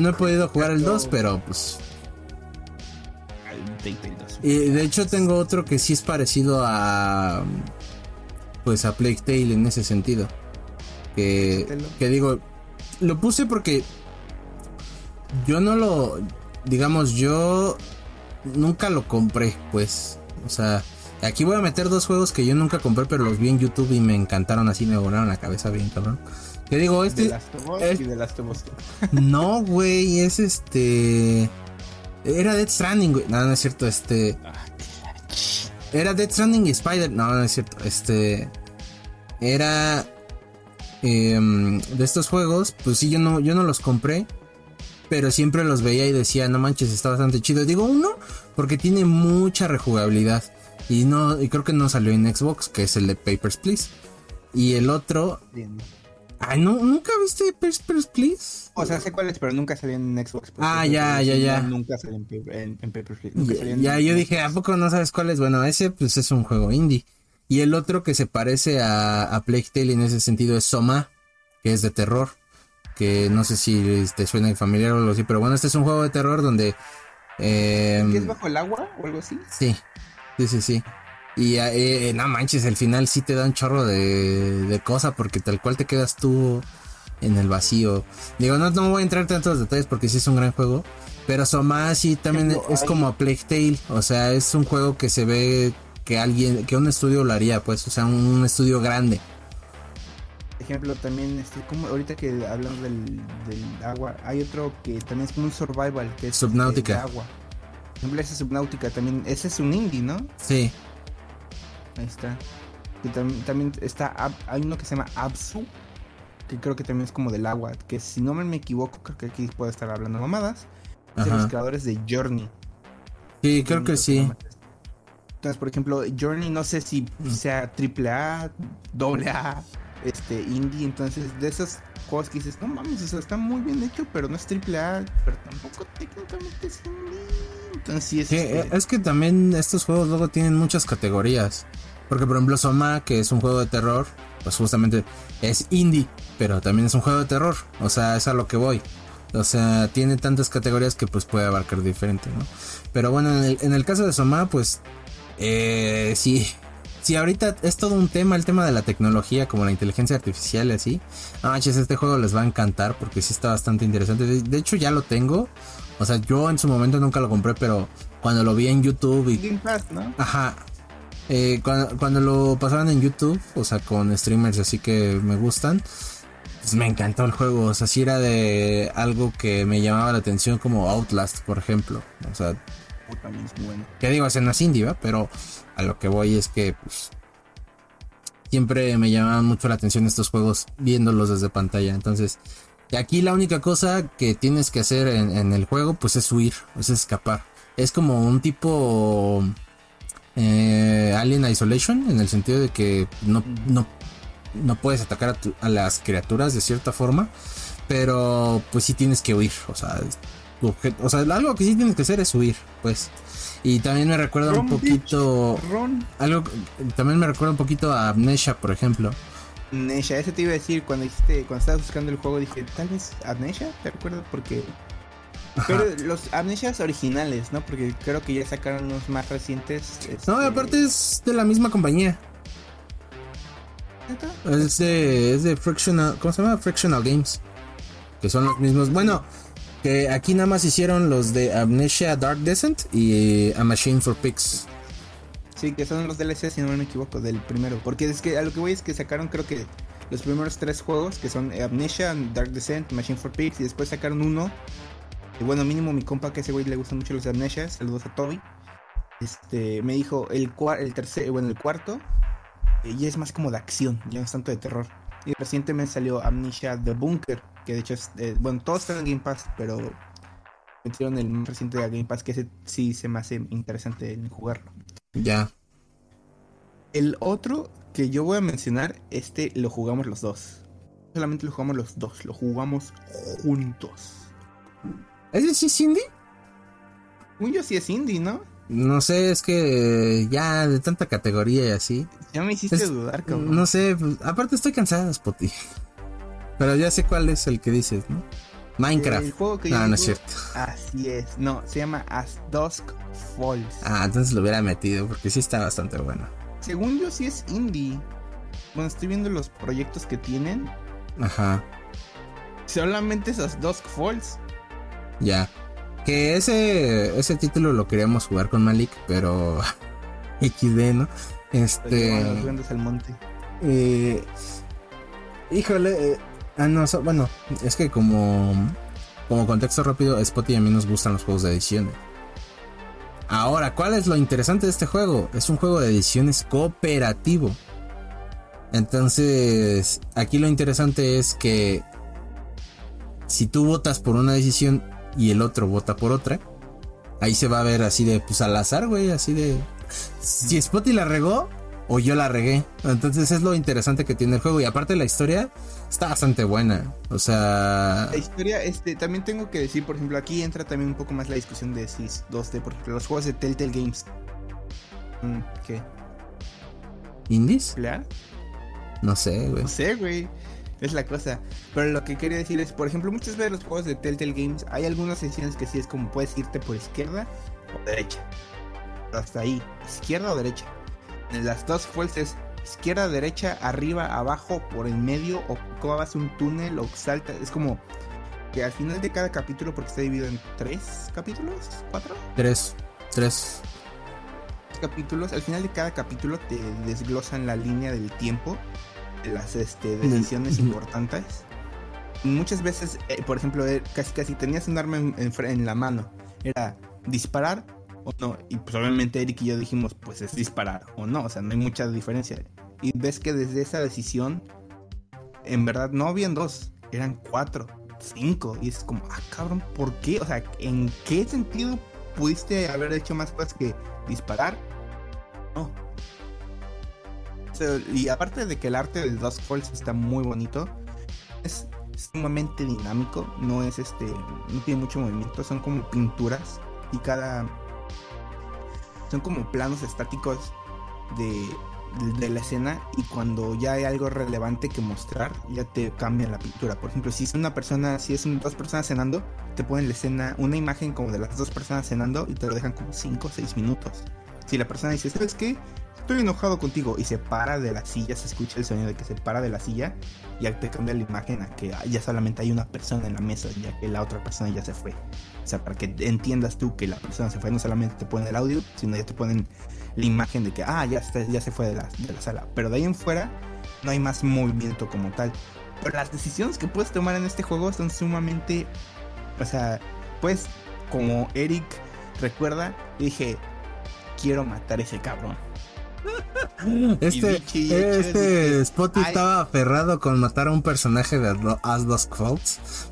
no, he podido jugar el 2, pero pues. Y de hecho tengo otro que sí es parecido a. Pues a Plague Tale en ese sentido. Que, que digo, lo puse porque. yo no lo, digamos, yo nunca lo compré, pues. O sea, aquí voy a meter dos juegos que yo nunca compré, pero los vi en YouTube y me encantaron así, me volaron la cabeza bien, cabrón. Te digo, este. De Last of Us es- y de Last of Us. No, güey, es este. Era Dead Stranding, güey. No, no es cierto, este. Era Dead Stranding y Spider. No, no es cierto. Este. Era. em, de estos juegos. Pues sí, yo no, yo no los compré. Pero siempre los veía y decía, no manches, está bastante chido. Digo uno, porque tiene mucha rejugabilidad. Y no, y creo que no salió en Xbox, que es el de Papers, Please. Y el otro. Bien. Ay, no, ¿nunca viste Papers, Please? O sea, sé cuál es, pero nunca salió en Xbox. Ah, ya, ya, ya. Nunca salió en, Paper- en, en Paper Please, nunca Ya, en- ya, yo dije, ¿a poco no sabes cuál es? Bueno, ese pues es un juego indie. Y el otro que se parece a, a Plague Tale en ese sentido es Soma, que es de terror. Que no sé si te suena familiar o algo así, pero bueno, este es un juego de terror donde... eh, ¿Qué es bajo el agua o algo así? sí, sí, sí, sí. Y eh, no manches, el final sí te da un chorro de, de cosa porque tal cual te quedas tú en el vacío. Digo, no, no voy a entrar tanto en los detalles porque sí es un gran juego. Pero Soma sí también es como a Plague Tale. O sea, es un juego que se ve que alguien, que un estudio lo haría, pues. O sea, un estudio grande. Por ejemplo, también, este, como ahorita que hablamos del, del agua, hay otro que también es como un survival, que es Subnautica. de agua. Por ejemplo, ese Subnautica también, ese es un indie, ¿no? Sí. Ahí está. Y tam- también está, hay uno que se llama Absu, que creo que también es como del agua, que si no me equivoco, creo que aquí puedo estar hablando mamadas. Es de los creadores de Journey. Sí, creo que sí. Entonces, por ejemplo, Journey no sé si sea triple A, doble A, este, indie. Entonces, de esos juegos que dices, no mames, o sea, está muy bien hecho, pero no es triple A, pero tampoco técnicamente es indie. Es. Sí, este, eh, es que también estos juegos luego tienen muchas categorías. Porque por ejemplo Soma, que es un juego de terror, pues justamente es indie, pero también es un juego de terror. O sea, es a lo que voy. O sea, tiene tantas categorías que pues puede abarcar diferente, ¿no? Pero bueno, en el, en el caso de Soma, pues eh, sí. Sí, ahorita es todo un tema, el tema de la tecnología, como la inteligencia artificial y así. Manches, este juego les va a encantar porque sí está bastante interesante. De hecho, ya lo tengo. O sea, yo en su momento nunca lo compré, pero cuando lo vi en YouTube y Game Pass, ¿no? Ajá. Eh, cuando, cuando lo pasaban en YouTube, o sea, con streamers así que me gustan, pues me encantó el juego. O sea, sí era de algo que me llamaba la atención, como Outlast, por ejemplo. O sea, Oh, también es muy bueno. que digo, ese no es indie, ¿va? Pero a lo que voy es que, pues, siempre me llamaban mucho la atención estos juegos viéndolos desde pantalla. Entonces, aquí la única cosa que tienes que hacer en, en el juego, pues es huir, es escapar. Es como un tipo eh, Alien Isolation, en el sentido de que no, no, no puedes atacar a, tu- a las criaturas de cierta forma, pero pues sí tienes que huir. O sea, objeto- o sea, algo que sí tienes que hacer es huir, pues. Y también me recuerda un poquito. Algo también me recuerda un poquito a Amnesia, por ejemplo. Amnesia, ese te iba a decir cuando dijiste, cuando estabas buscando el juego, dije, tal vez Amnesia, ¿te recuerdas? Porque. Ajá. Pero los Amnesias originales, ¿no? Porque creo que ya sacaron unos más recientes. No, este, aparte es de la misma compañía. ¿neta? Es de, es de Frictional. ¿Cómo se llama? Frictional Games. Que son los mismos. Bueno, que aquí nada más hicieron los de Amnesia Dark Descent y A Machine for Pigs. Sí, que son los DLC, si no me equivoco, del primero. Porque es que a lo que voy es que sacaron, creo que los primeros tres juegos, que son Amnesia, Dark Descent, Machine for Pigs, y después sacaron uno. Y bueno, mínimo mi compa, que ese güey le gustan mucho los Amnesia, saludos a Toby. Este, me dijo el, el tercer, bueno, el cuarto, eh, y es más como de acción, ya no es tanto de terror. Y recientemente salió Amnesia The Bunker, que de hecho es, eh, bueno, todos están en Game Pass, pero metieron el más reciente de Game Pass, que ese sí se me hace interesante en jugarlo. Ya. El otro que yo voy a mencionar, este lo jugamos los dos. Solamente lo jugamos los dos, lo jugamos juntos. ¿Ese sí es indie? Un yo sí es indie, ¿no? No sé, es que ya de tanta categoría y así. Ya me hiciste Es- dudar, cabrón. No sé, pues, aparte estoy cansado, Spotty. Pero ya sé cuál es el que dices, ¿no? Minecraft. El juego que yo No, no es cierto. Así es. No, se llama As Dusk Falls. Ah, entonces lo hubiera metido porque sí está bastante bueno. Según yo sí es indie. Bueno, estoy viendo los proyectos que tienen. Ajá. Solamente es As Dusk Falls. Ya. Que ese, ese título lo queríamos jugar con Malik, pero XD, ¿no? Este. Los al monte. Eh, híjole. Eh, ah, no, bueno, es que como. Como contexto rápido, Spot y a mí nos gustan los juegos de edición. Ahora, ¿cuál es lo interesante de este juego? Es un juego de ediciones cooperativo. Entonces, aquí lo interesante es que si tú votas por una decisión y el otro vota por otra, ahí se va a ver así de, pues al azar, güey, así de... Si Spotty la regó o yo la regué. Entonces es lo interesante que tiene el juego. Y aparte la historia está bastante buena. O sea... La historia, este, también tengo que decir, por ejemplo, aquí entra también un poco más la discusión de si 2D, por ejemplo, los juegos de Telltale Games. Mm, ¿Qué? ¿Indies? ¿Claro? No sé, güey. No sé, güey. Es la cosa. Pero lo que quería decir es, por ejemplo, muchas veces los juegos de Telltale Games hay algunas sesiones que sí es como puedes irte por izquierda o derecha. Hasta ahí, izquierda o derecha. En las dos fuerzas, izquierda, derecha, arriba, abajo, por el medio, o cavas un túnel o salta. Es como que al final de cada capítulo, porque está dividido en tres capítulos, cuatro. Tres, tres capítulos, al final de cada capítulo te desglosan la línea del tiempo las este, decisiones importantes. Muchas veces, eh, por ejemplo, eh, casi casi tenías un arma en, la mano. Era disparar o no. Y probablemente pues, Eric y yo dijimos, pues es disparar o no. O sea, no hay mucha diferencia. Y ves que desde esa decisión, en verdad no habían dos, eran cuatro, cinco. Y es como, ah, cabrón, ¿por qué? O sea, ¿en qué sentido pudiste haber hecho más cosas que disparar? No y aparte de que el arte del Dusk Falls está muy bonito, es sumamente dinámico, no es este, no tiene mucho movimiento, son como pinturas y cada son como planos estáticos de, de, la escena y cuando ya hay algo relevante que mostrar, ya te cambian la pintura. Por ejemplo, si es una persona, si es dos personas cenando, te ponen la escena, una imagen como de las dos personas cenando y te lo dejan como 5 o 6 minutos. Si la persona dice, ¿sabes qué? Estoy enojado contigo y se para de la silla, se escucha el sonido de que se para de la silla, ya te cambia la imagen a que ya solamente hay una persona en la mesa, ya que la otra persona ya se fue. O sea, para que entiendas tú que la persona se fue, no solamente te ponen el audio, sino ya te ponen la imagen de que, ah, ya, está, ya se fue de la, de la sala. Pero de ahí en fuera no hay más movimiento como tal. Pero las decisiones que puedes tomar en este juego son sumamente, o sea, pues como Eric recuerda, dije, quiero matar a ese cabrón este, este Spotty estaba aferrado con matar a un personaje de As Dusk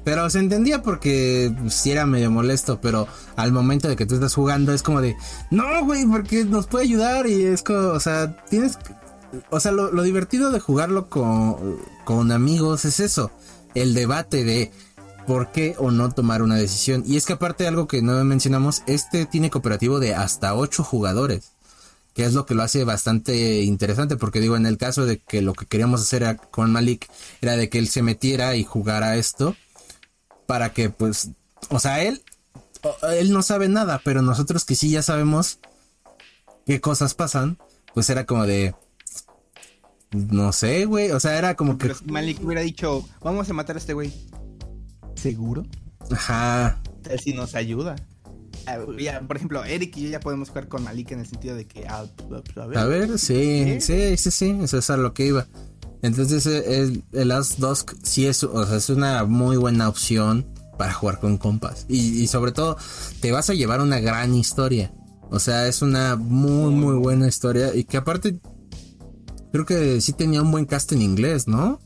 Pero se entendía porque si pues, era medio molesto. Pero al momento de que tú estás jugando es como de no, güey, porque nos puede ayudar. Y es como, o sea, tienes. O sea, lo, divertido de jugarlo con, con amigos es eso: el debate de por qué o no tomar una decisión. Y es que, aparte, de algo que no mencionamos, este tiene cooperativo de hasta 8 jugadores que es lo que lo hace bastante interesante, porque digo, en el caso de que lo que queríamos hacer con Malik era de que él se metiera y jugara esto, para que pues, o sea, él, él no sabe nada, pero nosotros que sí ya sabemos qué cosas pasan, pues era como de, no sé, güey, o sea, era como que... Malik hubiera dicho, vamos a matar a este güey. ¿Seguro? Ajá. Si nos ayuda. Ah, por ejemplo, Eric y yo ya podemos jugar con Malik en el sentido de que. Ah, a, ver, a ver, sí, sí, sí, sí, eso es a lo que iba. Entonces, eh, el, el Last Dusk sí es, o sea, es una muy buena opción para jugar con compas. Y, sobre todo, te vas a llevar una gran historia. O sea, es una muy, muy buena historia. Y que aparte, creo que sí tenía un buen cast en inglés, ¿no?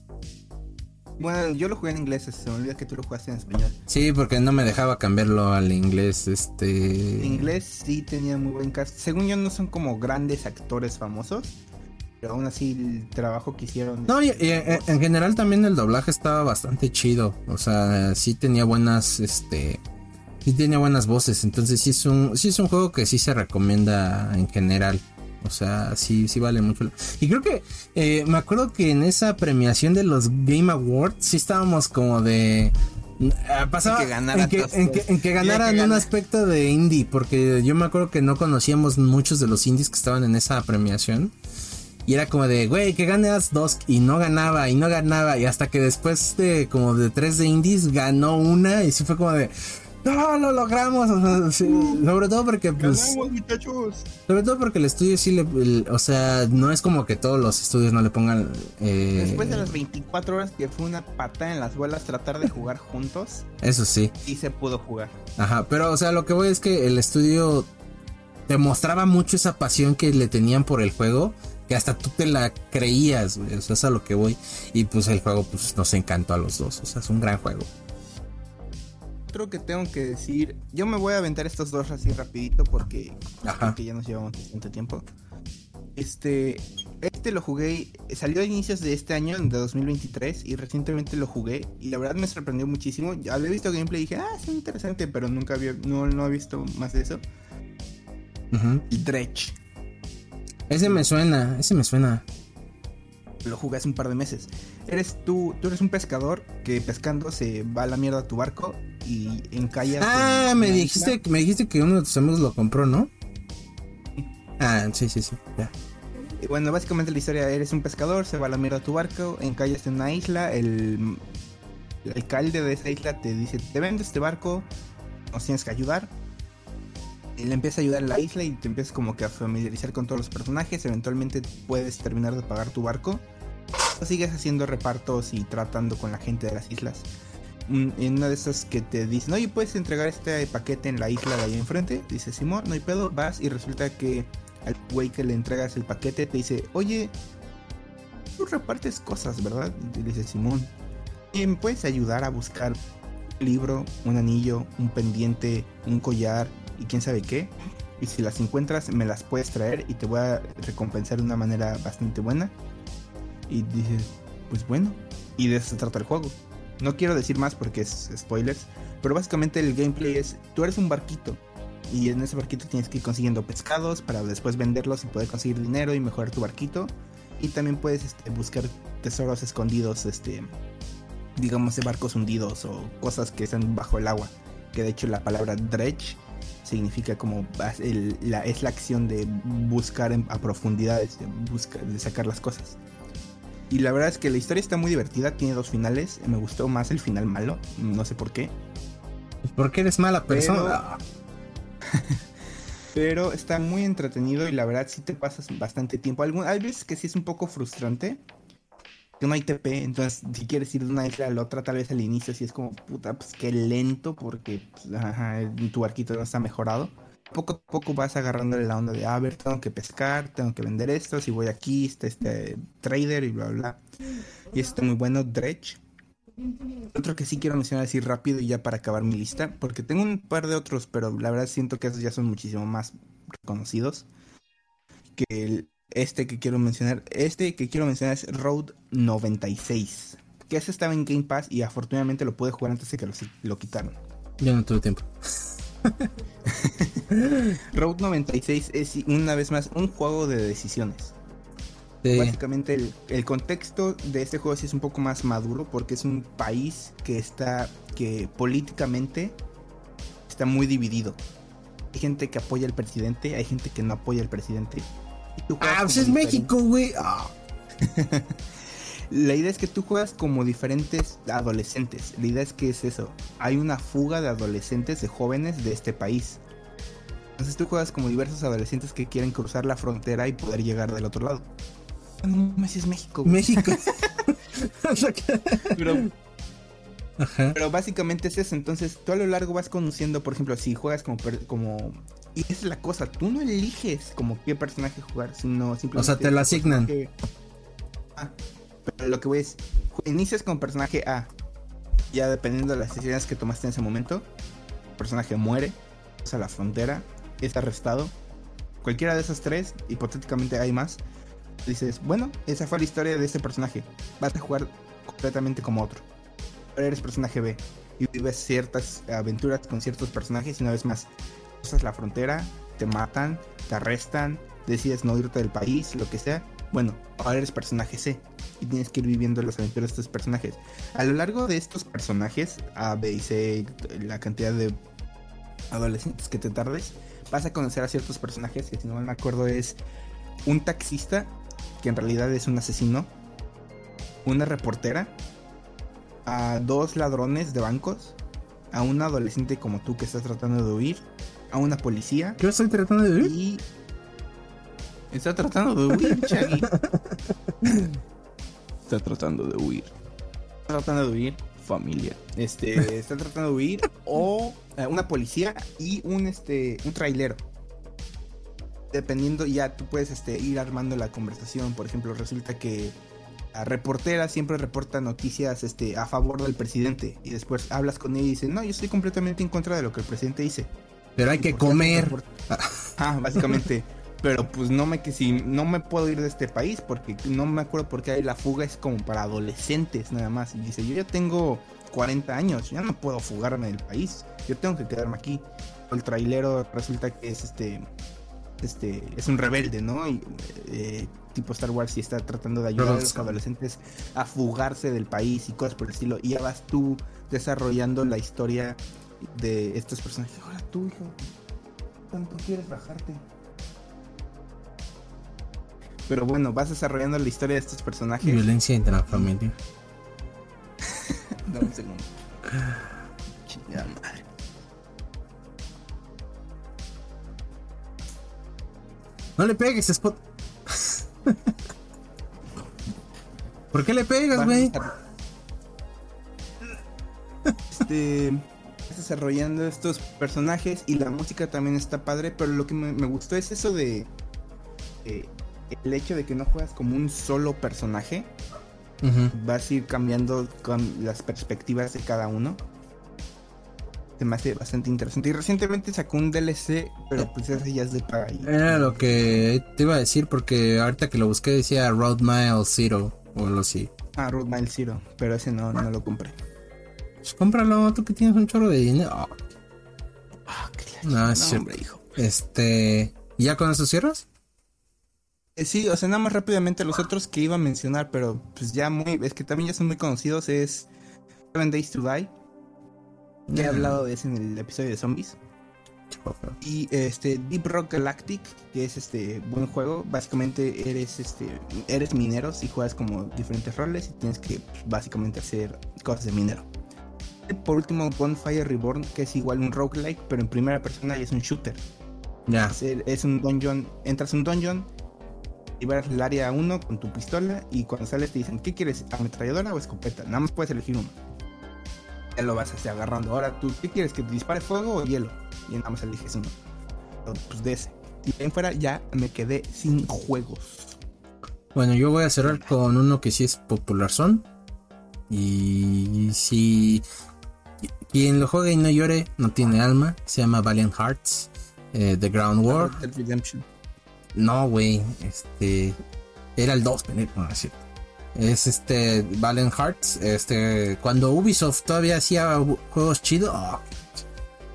Bueno, yo lo jugué en inglés, se me olvida que tú lo jugaste en español. Sí, porque no me dejaba cambiarlo al inglés, este... En inglés sí tenía muy buen cast. Según yo no son como grandes actores famosos, pero aún así el trabajo que hicieron... No, y, en, general también el doblaje estaba bastante chido, o sea, sí tenía buenas, este... Sí tenía buenas voces, entonces sí es un, sí es un juego que sí se recomienda en general. O sea, sí, sí vale mucho. Y creo que eh, me acuerdo que en esa premiación de los Game Awards sí estábamos como de... Ah, pasaba en que, en que, ganaran un aspecto de indie, porque yo me acuerdo que no conocíamos muchos de los indies que estaban en esa premiación. Y era como de, güey, que ganas dos y no ganaba y no ganaba. Y hasta que después de como de tres de indies ganó una y sí fue como de, no, lo logramos. sobre todo porque, pues. Sobre todo porque el estudio sí le. o sea, no es como que todos los estudios no le pongan. Eh, Después de las 24 horas que fue una patada en las bolas tratar de jugar juntos. Eso sí. Y se pudo jugar. Ajá, pero, o sea, lo que voy es que el estudio demostraba mucho esa pasión que le tenían por el juego que hasta tú te la creías, güey. O sea, es a lo que voy. Y pues el juego pues nos encantó a los dos. O sea, es un gran juego. Otro que tengo que decir, yo me voy a aventar estos dos así rapidito porque, porque ya nos llevamos bastante tiempo. Este, este lo jugué, salió a inicios de este año, de 2023, y recientemente lo jugué, y la verdad me sorprendió muchísimo. Ya había visto gameplay y dije, ah, es interesante, pero nunca había, no, no he visto más de eso. Y Dredge. Ese me suena, ese me suena. Lo jugué hace un par de meses. Eres tú, tú eres un pescador que pescando se va a la mierda a tu barco y encallas. Ah, me dijiste, me dijiste que uno de tus amigos lo compró, ¿no? Ah, sí, sí, sí, ya. Y bueno, básicamente la historia, eres un pescador, se va a la mierda a tu barco, encallas en una isla, el, el alcalde de esa isla te dice, te vendo este barco, nos tienes que ayudar le empieza a ayudar en la isla y te empiezas como que a familiarizar con todos los personajes. Eventualmente puedes terminar de pagar tu barco. O sigues haciendo repartos y tratando con la gente de las islas. Mm, en una de esas que te dicen, oye, puedes entregar este paquete en la isla de ahí enfrente. Dice Simón, no hay pedo, vas y resulta que al güey que le entregas el paquete te dice, oye, tú repartes cosas, ¿verdad? Dice Simón, ¿y me puedes ayudar a buscar un libro, un anillo, un pendiente, un collar, y quién sabe qué. Y si las encuentras, me las puedes traer y te voy a recompensar de una manera bastante buena. Y dices, pues bueno. Y de eso se trata el juego. No quiero decir más porque es spoilers. Pero básicamente el gameplay es, tú eres un barquito. Y en ese barquito tienes que ir consiguiendo pescados para después venderlos y poder conseguir dinero y mejorar tu barquito. Y también puedes este, buscar tesoros escondidos, este, digamos de barcos hundidos o cosas que están bajo el agua. Que de hecho la palabra dredge significa como la, es la acción de buscar a profundidades, de, de sacar las cosas. Y la verdad es que la historia está muy divertida, tiene dos finales. Me gustó más el final malo, no sé por qué. Porque eres mala persona. Pero, está muy entretenido y la verdad sí te pasas bastante tiempo. hay veces que sí es un poco frustrante, no hay TP, entonces si quieres ir de una isla a la otra, tal vez al inicio si es como, puta, pues qué lento porque pues, tu barquito no está mejorado. Poco a poco vas agarrándole la onda de, a ver, tengo que pescar, tengo que vender esto, si voy aquí, está este trader y bla, bla. Y está muy bueno, Dredge. Otro que sí quiero mencionar así rápido y ya para acabar mi lista, porque tengo un par de otros, pero la verdad siento que esos ya son muchísimo más reconocidos. Que este que quiero mencionar, este que quiero mencionar es Road 96. Que ese estaba en Game Pass y afortunadamente lo pude jugar antes de que lo, quitaron. Ya no tuve tiempo. Road 96 es una vez más un juego de decisiones. Básicamente el, el, contexto de este juego sí es un poco más maduro porque es un país que está, que políticamente está muy dividido. Hay gente que apoya al presidente, hay gente que no apoya al presidente. Ah, pues es México, güey. Ah. La idea es que tú juegas como diferentes adolescentes. La idea es que es eso. Hay una fuga de adolescentes, de jóvenes de este país. Entonces tú juegas como diversos adolescentes que quieren cruzar la frontera y poder llegar del otro lado. No me es México. México. pero, pero básicamente es eso. Entonces tú a lo largo vas conociendo, por ejemplo, si juegas como, como y esa es la cosa, tú no eliges como qué personaje jugar, sino simplemente... O sea, te lo asignan. Ah, pero lo que voy es, inicias con personaje A, ya dependiendo de las decisiones que tomaste en ese momento, el personaje muere, a la frontera, es arrestado. Cualquiera de esas tres, hipotéticamente hay más, dices, bueno, esa fue la historia de este personaje, vas a jugar completamente como otro. Pero eres personaje B y vives ciertas aventuras con ciertos personajes y una vez más, cruzas la frontera, te matan, te arrestan, decides no irte del país, lo que sea. Bueno, ahora eres personaje C y tienes que ir viviendo las aventuras de estos personajes. A lo largo de estos personajes, A, B y C, la cantidad de adolescentes que te tardes, vas a conocer a ciertos personajes que si no mal me acuerdo es un taxista que en realidad es un asesino, una reportera, a dos ladrones de bancos a un adolescente como tú que estás tratando de huir, a una policía. ¿Qué estoy tratando de huir? Y está tratando de huir, Chaggy. está tratando de huir. Está tratando de huir, familia. Este, está tratando de huir o eh, una policía y un este un trailero. Dependiendo ya tú puedes este ir armando la conversación, por ejemplo, resulta que la reportera siempre reporta noticias este, a favor del presidente y después hablas con ella y dice, no, yo estoy completamente en contra de lo que el presidente dice. Pero hay que comer. Ah, básicamente. Pero pues no me que si no me puedo ir de este país porque no me acuerdo por qué la fuga es como para adolescentes nada más. Y dice, yo ya tengo 40 años, ya no puedo fugarme del país. Yo tengo que quedarme aquí. El trailero resulta que es este este es un rebelde, ¿no? Y, eh, tipo Star Wars y está tratando de ayudar a los adolescentes a fugarse del país y cosas por el estilo. Y ya vas tú desarrollando la historia de estos personajes. Ahora tú, hijo, ¿cuánto quieres bajarte? Pero bueno, vas desarrollando la historia de estos personajes. Violencia intrafamiliar. Dame un segundo. Chingada madre. No le pegues, Spot. ¿Por qué le pegas, güey? Este. desarrollando estos personajes y la música también está padre, pero lo que me, gustó es eso de. El hecho de que no juegas como un solo personaje. Vas a ir cambiando con las perspectivas de cada uno se me hace bastante interesante. Y recientemente sacó un DLC, pero pues ese ya es de paga. Era lo que te iba a decir, porque ahorita que lo busqué decía Road Mile Zero o algo así. Ah, Road Mile Zero, pero ese no, no lo compré. Pues cómpralo, tú que tienes un chorro de dinero. Ah, qué no, es hombre, hijo. Este, ¿ya con eso cierras? Eh, sí, o sea, nada más rápidamente los otros que iba a mencionar, pero pues ya muy, es que también ya son muy conocidos, es Seven Days to Die, ya he hablado de ese en el episodio de zombies. Y este Deep Rock Galactic, que es este buen juego, básicamente eres este eres minero y juegas como diferentes roles y tienes que pues, básicamente hacer cosas de minero. Por último, Bonfire Reborn, que es igual un roguelike, pero en primera persona y es un shooter. Ya. Es, un dungeon, entras a un dungeon, vas al área 1 con tu pistola y cuando sales te dicen, ¿qué quieres? ¿Ametralladora o escopeta? Nada más puedes elegir uno ya lo vas a estar agarrando. Ahora, ¿tú qué quieres? ¿Que te dispare fuego o hielo? Y nada más eliges uno. Pues de ese. Y en fuera ya me quedé sin juegos. Bueno, yo voy a cerrar con uno que sí es popular son. Y si quien lo juegue y no llore, no tiene alma. Se llama Valiant Hearts. Eh, The Ground War. No, güey. Este. Era el 2, no, es cierto es este Valen Hearts. Este, cuando Ubisoft todavía hacía juegos chidos. Oh,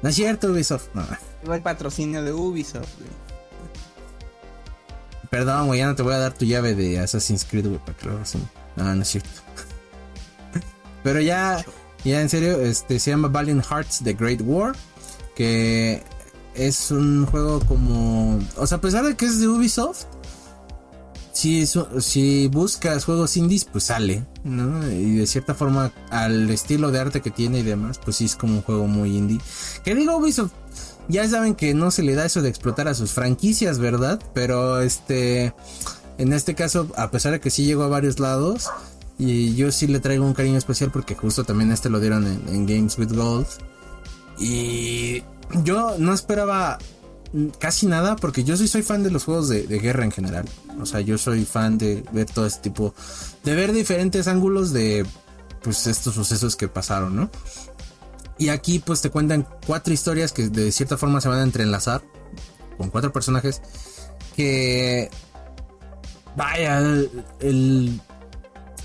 no es cierto, Ubisoft. No. el patrocinio de Ubisoft, Perdón, güey, ya no te voy a dar tu llave de Assassin's Creed, güey, para que lo No, no es cierto. Pero ya, ya en serio, este se llama Valiant Hearts The Great War. Que es un juego como. O sea, a pesar de que es de Ubisoft, si, si buscas juegos indies, pues sale, ¿no? Y de cierta forma, al estilo de arte que tiene y demás, pues sí es como un juego muy indie. Que digo, Ubisoft, ya saben que no se le da eso de explotar a sus franquicias, ¿verdad? Pero este, en este caso, a pesar de que sí llegó a varios lados, y yo sí le traigo un cariño especial porque justo también este lo dieron en, en Games with Gold. Y yo no esperaba casi nada porque yo soy, soy fan de los juegos de, guerra en general. O sea, yo soy fan de ver todo este tipo, de ver diferentes ángulos de pues estos sucesos que pasaron, ¿no? Y aquí pues te cuentan cuatro historias que de cierta forma se van a entrelazar con cuatro personajes que vaya, el,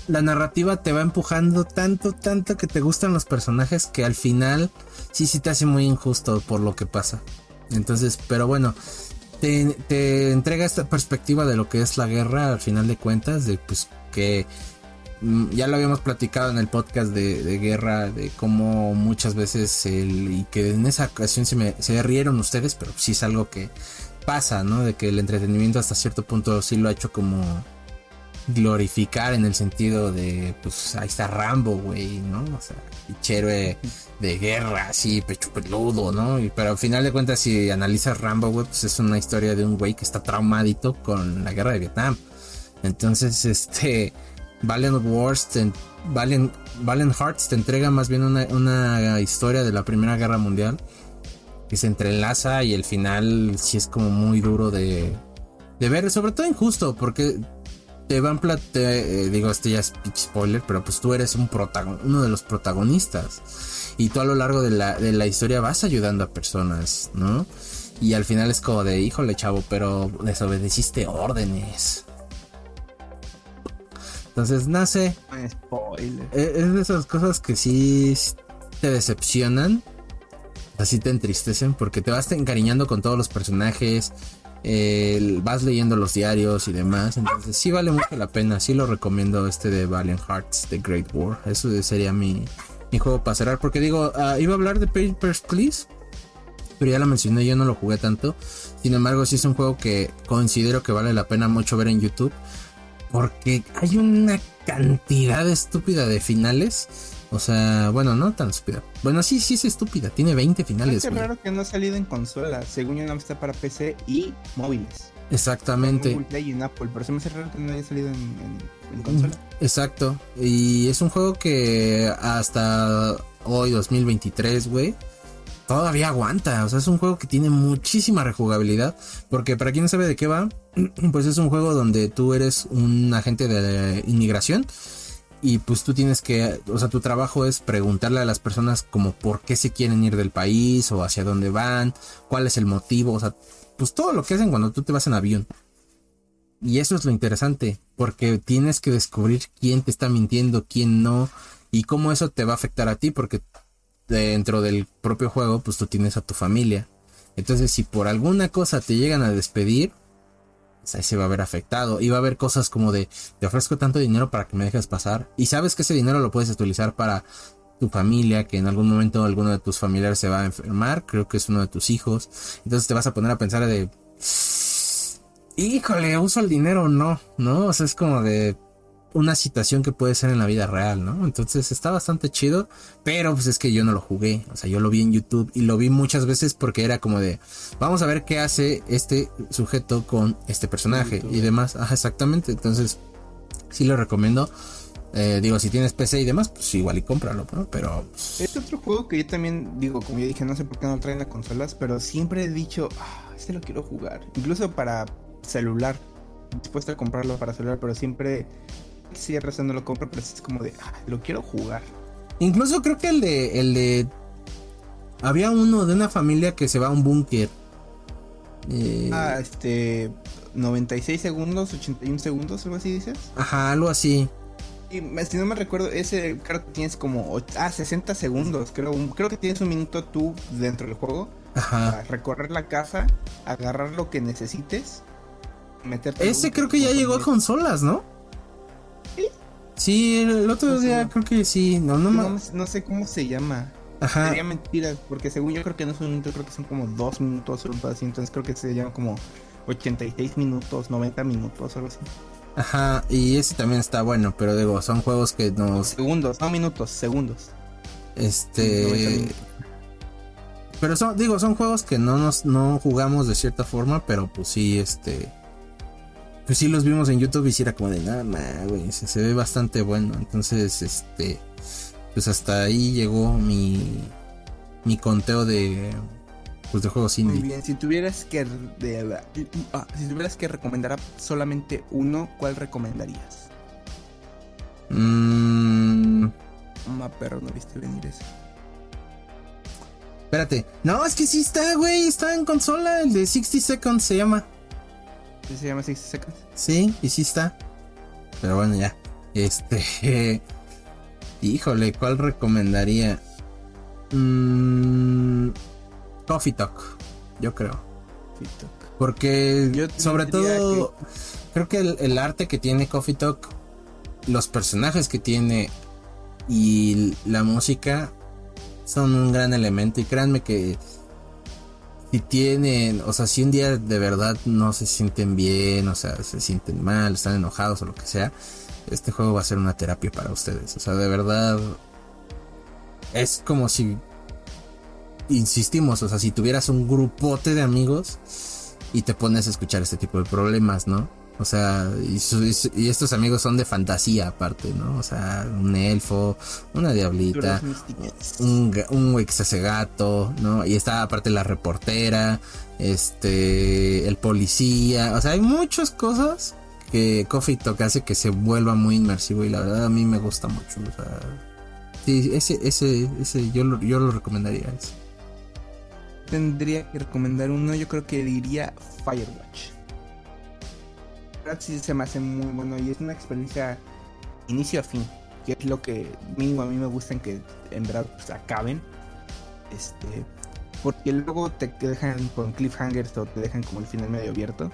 la narrativa te va empujando tanto, tanto que te gustan los personajes que al final sí, sí te hace muy injusto por lo que pasa. Entonces, pero bueno, te, entrega esta perspectiva de lo que es la guerra al final de cuentas, de pues que mm, ya lo habíamos platicado en el podcast de, guerra, de cómo muchas veces el, y que en esa ocasión se, me, se rieron ustedes, pero sí es algo que pasa, ¿no? De que el entretenimiento hasta cierto punto sí lo ha hecho como glorificar en el sentido de, pues ahí está Rambo, güey, ¿no? O sea, héroe de guerra, así, pecho peludo, ¿no? Y, pero al final de cuentas, si analizas Rambo, güey, pues es una historia de un güey que está traumadito con la guerra de Vietnam. Entonces, este, Valiant Wars, Valiant, Valiant Hearts te entrega más bien una, una historia de la Primera Guerra Mundial que se entrelaza y el final sí es como muy duro de, de ver, sobre todo injusto, porque te van te, eh, digo, este ya es spoiler, pero pues tú eres un uno de los protagonistas. Y tú a lo largo de la, de la historia vas ayudando a personas, ¿no? Y al final es como de, híjole, chavo, pero desobedeciste órdenes. Entonces, no sé. Spoiler. E, es de esas cosas que sí te decepcionan. Así te entristecen porque te vas encariñando con todos los personajes vas leyendo los diarios y demás. Entonces sí vale mucho la pena. Sí lo recomiendo este de Valiant Hearts, The Great War. Eso sería mi, mi juego para cerrar. Porque digo, ah, iba a hablar de Papers, Please. Pero ya lo mencioné, yo no lo jugué tanto. Sin embargo, sí es un juego que considero que vale la pena mucho ver en YouTube. Porque hay una cantidad estúpida de finales o sea, bueno, no tan estúpida. Bueno, sí, sí es estúpida. Tiene 20 finales. Es raro que no ha salido en consola. Según yo, no está para PC y móviles. Exactamente. Y en Apple, pero se me hace raro que no haya salido en, consola. Exacto. Y es un juego que hasta hoy, 2023, güey, todavía aguanta. O sea, es un juego que tiene muchísima rejugabilidad. Porque para quien no sabe de qué va, pues es un juego donde tú eres un agente de inmigración y pues tú tienes que, o sea, tu trabajo es preguntarle a las personas como por qué se quieren ir del país o hacia dónde van, cuál es el motivo, o sea, pues todo lo que hacen cuando tú te vas en avión. Y eso es lo interesante, porque tienes que descubrir quién te está mintiendo, quién no, y cómo eso te va a afectar a ti, porque dentro del propio juego, pues tú tienes a tu familia. Entonces, si por alguna cosa te llegan a despedir, ahí se va a ver afectado. Y va a haber cosas como de, te ofrezco tanto dinero para que me dejes pasar. Y sabes que ese dinero lo puedes utilizar para tu familia, que en algún momento alguno de tus familiares se va a enfermar, creo que es uno de tus hijos. Entonces te vas a poner a pensar de, híjole, uso el dinero o no, ¿no? O sea, es como de, una situación que puede ser en la vida real, ¿no? Entonces está bastante chido, pero pues es que yo no lo jugué, o sea, yo lo vi en YouTube y lo vi muchas veces porque era como de, vamos a ver qué hace este sujeto con este personaje y demás, ajá, exactamente, entonces sí lo recomiendo. Eh, digo, si tienes PC y demás, pues igual y cómpralo, ¿no? Pero. Pues, este otro juego que yo también digo, como yo dije, no sé por qué no traen las consolas, pero siempre he dicho, ah, este lo quiero jugar. Incluso para celular. Dispuesto a comprarlo para celular, pero siempre sí, no lo compro, pero es como de, ah, lo quiero jugar. Incluso creo que el de, el de, había uno de una familia que se va a un búnker. Eh, ah, este, 96 segundos, 81 segundos, algo así dices. Ajá, algo así. Y si no me recuerdo, ese creo que tienes como, ah, 60 segundos, creo, creo que tienes un minuto tú dentro del juego. Ajá. Para recorrer la casa, agarrar lo que necesites, meterte. Ese creo que ya llegó a consolas, ¿no? Sí, el otro día creo que sí. No, no, no, sé cómo se llama. Ajá. Sería mentira, porque según yo creo que no son un minuto, creo que son como dos minutos o un así. Entonces creo que se llama como 86 minutos, 90 minutos, algo así. Ajá, y ese también está bueno, pero digo, son juegos que nos. Segundos, no minutos, segundos. Este. Pero son, digo, son juegos que no nos no jugamos de cierta forma, pero pues sí, este pues sí los vimos en YouTube y si era como de nada más, güey, se, ve bastante bueno. Entonces, este, pues hasta ahí llegó mi, mi conteo de, pues de juegos indie. Muy bien, si tuvieras que, ah, si tuvieras que recomendar solamente uno, ¿cuál recomendarías? Mmm... perro, no viste venir ese. Espérate. No, es que sí está, güey. Está en consola. El de 60 Seconds se llama se llama 60 Seconds? Sí, y sí está. Pero bueno, ya. Este. híjole, ¿cuál recomendaría? Mm, Coffee Talk, yo creo. Coffee Talk. Porque yo sobre todo creo que el, arte que tiene Coffee Talk, los personajes que tiene y la música son un gran elemento. Y créanme que si tienen, o sea, si un día de verdad no se sienten bien, o sea, se sienten mal, están enojados o lo que sea, este juego va a ser una terapia para ustedes. O sea, de verdad es como si insistimos, o sea, si tuvieras un grupote de amigos y te pones a escuchar este tipo de problemas, ¿no? O sea, y, estos amigos son de fantasía aparte, ¿no? O sea, un elfo, una diablita, un, un güey que se hace gato, ¿no? Y está aparte la reportera, este, el policía, o sea, hay muchas cosas que Coffee Talk hace que se vuelva muy inmersivo y la verdad a mí me gusta mucho, o sea, sí, ese, ese, ese, yo lo, yo lo recomendaría. Ese. Tendría que recomendar uno, yo creo que diría Firewatch verdad sí se me hace muy bueno y es una experiencia inicio a fin, que es lo que mínimo a mí me gusta en que en verdad pues, acaben. Este, porque luego te dejan con cliffhangers o te dejan como el final medio abierto.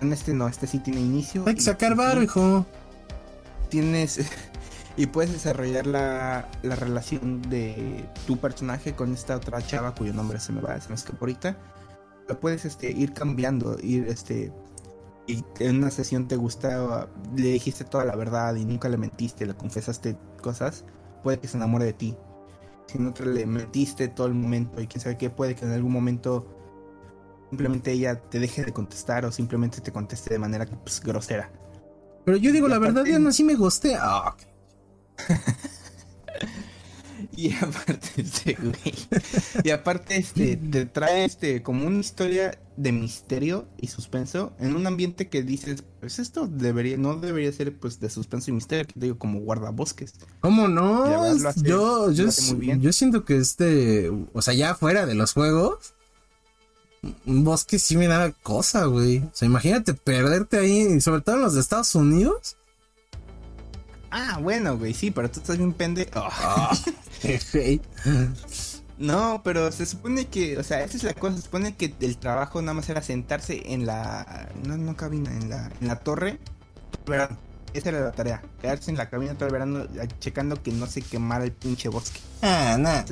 En este no, este sí tiene inicio. Hay que sacar barro, hijo. Tienes y puedes desarrollar la, la, relación de tu personaje con esta otra chava cuyo nombre se me va, se me escapó ahorita. Lo puedes este, ir cambiando, ir este, y en una sesión te gustaba, le dijiste toda la verdad y nunca le mentiste, le confesaste cosas, puede que se enamore de ti. Si no te le mentiste todo el momento y quién sabe qué, puede que en algún momento simplemente ella te deje de contestar o simplemente te conteste de manera pues, grosera. Pero yo digo la verdad, ya no así me gusté. Ah, Y aparte, este, güey. Y aparte, este, te trae este, como una historia de misterio y suspenso en un ambiente que dices, pues esto debería, no debería ser pues de suspenso y misterio, te digo, como guardabosques. ¿Cómo no? yo, yo, yo siento que este, o sea, ya fuera de los juegos, un bosque sí me da cosa, güey. O sea, imagínate perderte ahí, sobre todo en los de Estados Unidos. Ah, bueno, güey, sí, pero tú estás bien pendejo. Ah, no, pero se supone que, o sea, esa es la cosa, se supone que el trabajo nada más era sentarse en la, no, no cabina, en la, en la torre, verano. Esa era la tarea, quedarse en la cabina todo el verano checando que no se quemara el pinche bosque. Ah, nada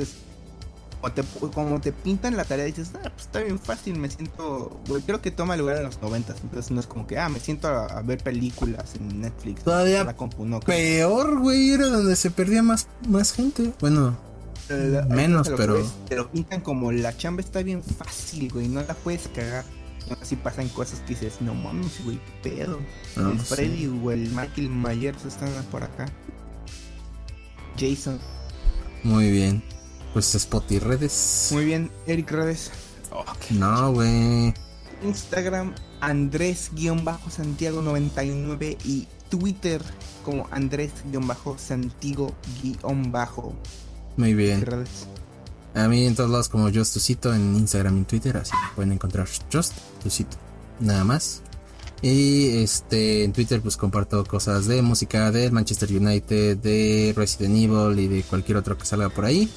como te, pintan la tarea, dices, ah, pues está bien fácil, me siento, güey, creo que toma lugar en los noventas, entonces no es como que, ah, me siento a, ver películas en Netflix. Todavía la compu, no, peor, güey, era donde se perdía más, más gente. Bueno, menos, pero... te lo pintan como la chamba está bien fácil, güey, no la puedes cagar. Así pasan cosas que dices, no mames, güey, pedo. el Freddy o el Michael Myers están por acá. Jason. Muy bien. Pues Spot y redes. Muy bien, Eric Redes. No, güey. Instagram Andrés-Santiago99 y Twitter como Andrés-Santiago- Muy bien. A mí en todos lados como Just Tucito en Instagram y Twitter, así pueden encontrar Just Tucito. Nada más. Y este en Twitter pues comparto cosas de música de Manchester United, de Resident Evil y de cualquier otro que salga por ahí.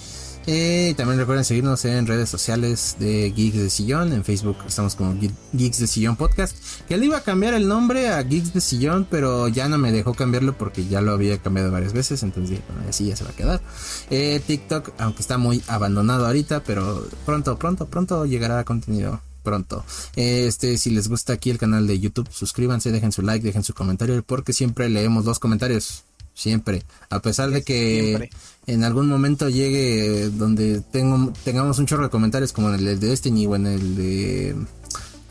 Eh, también recuerden seguirnos en redes sociales de Geeks de Sillón. En Facebook estamos como Geeks de Sillón Podcast. Que le iba a cambiar el nombre a Geeks de Sillón, pero ya no me dejó cambiarlo porque ya lo había cambiado varias veces. Entonces, bueno, así ya se va a quedar. Eh, TikTok, aunque está muy abandonado ahorita, pero pronto, pronto, pronto llegará contenido pronto. Este, si les gusta aquí el canal de YouTube, suscríbanse, dejen su like, dejen su comentario, porque siempre leemos los comentarios siempre. A pesar de que en algún momento llegue donde tengo, tengamos un chorro de comentarios como en el de Destiny o en el de...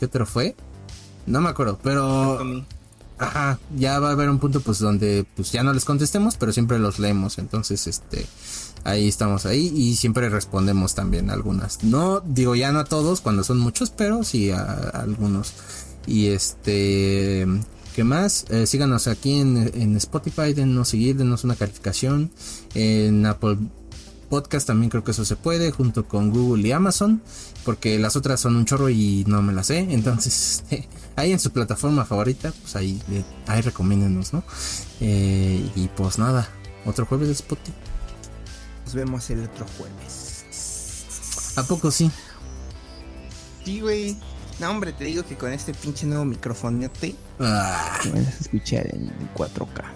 ¿Qué otro fue? No me acuerdo, pero... Ajá, ya va a haber un punto pues donde pues ya no les contestemos, pero siempre los leemos. Entonces, este... Ahí estamos ahí y siempre respondemos también algunas. No digo ya no a todos cuando son muchos, pero sí a algunos. Y este, ¿Qué más? Eh, síganos aquí en, Spotify, denos seguir, denos una calificación. En Apple Podcast también creo que eso se puede, junto con Google y Amazon, porque las otras son un chorro y no me las sé. Entonces, este, ahí en su plataforma favorita, pues ahí, eh, ahí recomiéndenos, ¿no? Eh, y pues nada, otro jueves de Spotify. Nos vemos el otro jueves. ¿A poco sí? Sí, güey. No, hombre, te digo que con este pinche nuevo microfonete ah. vas a escuchar en 4K.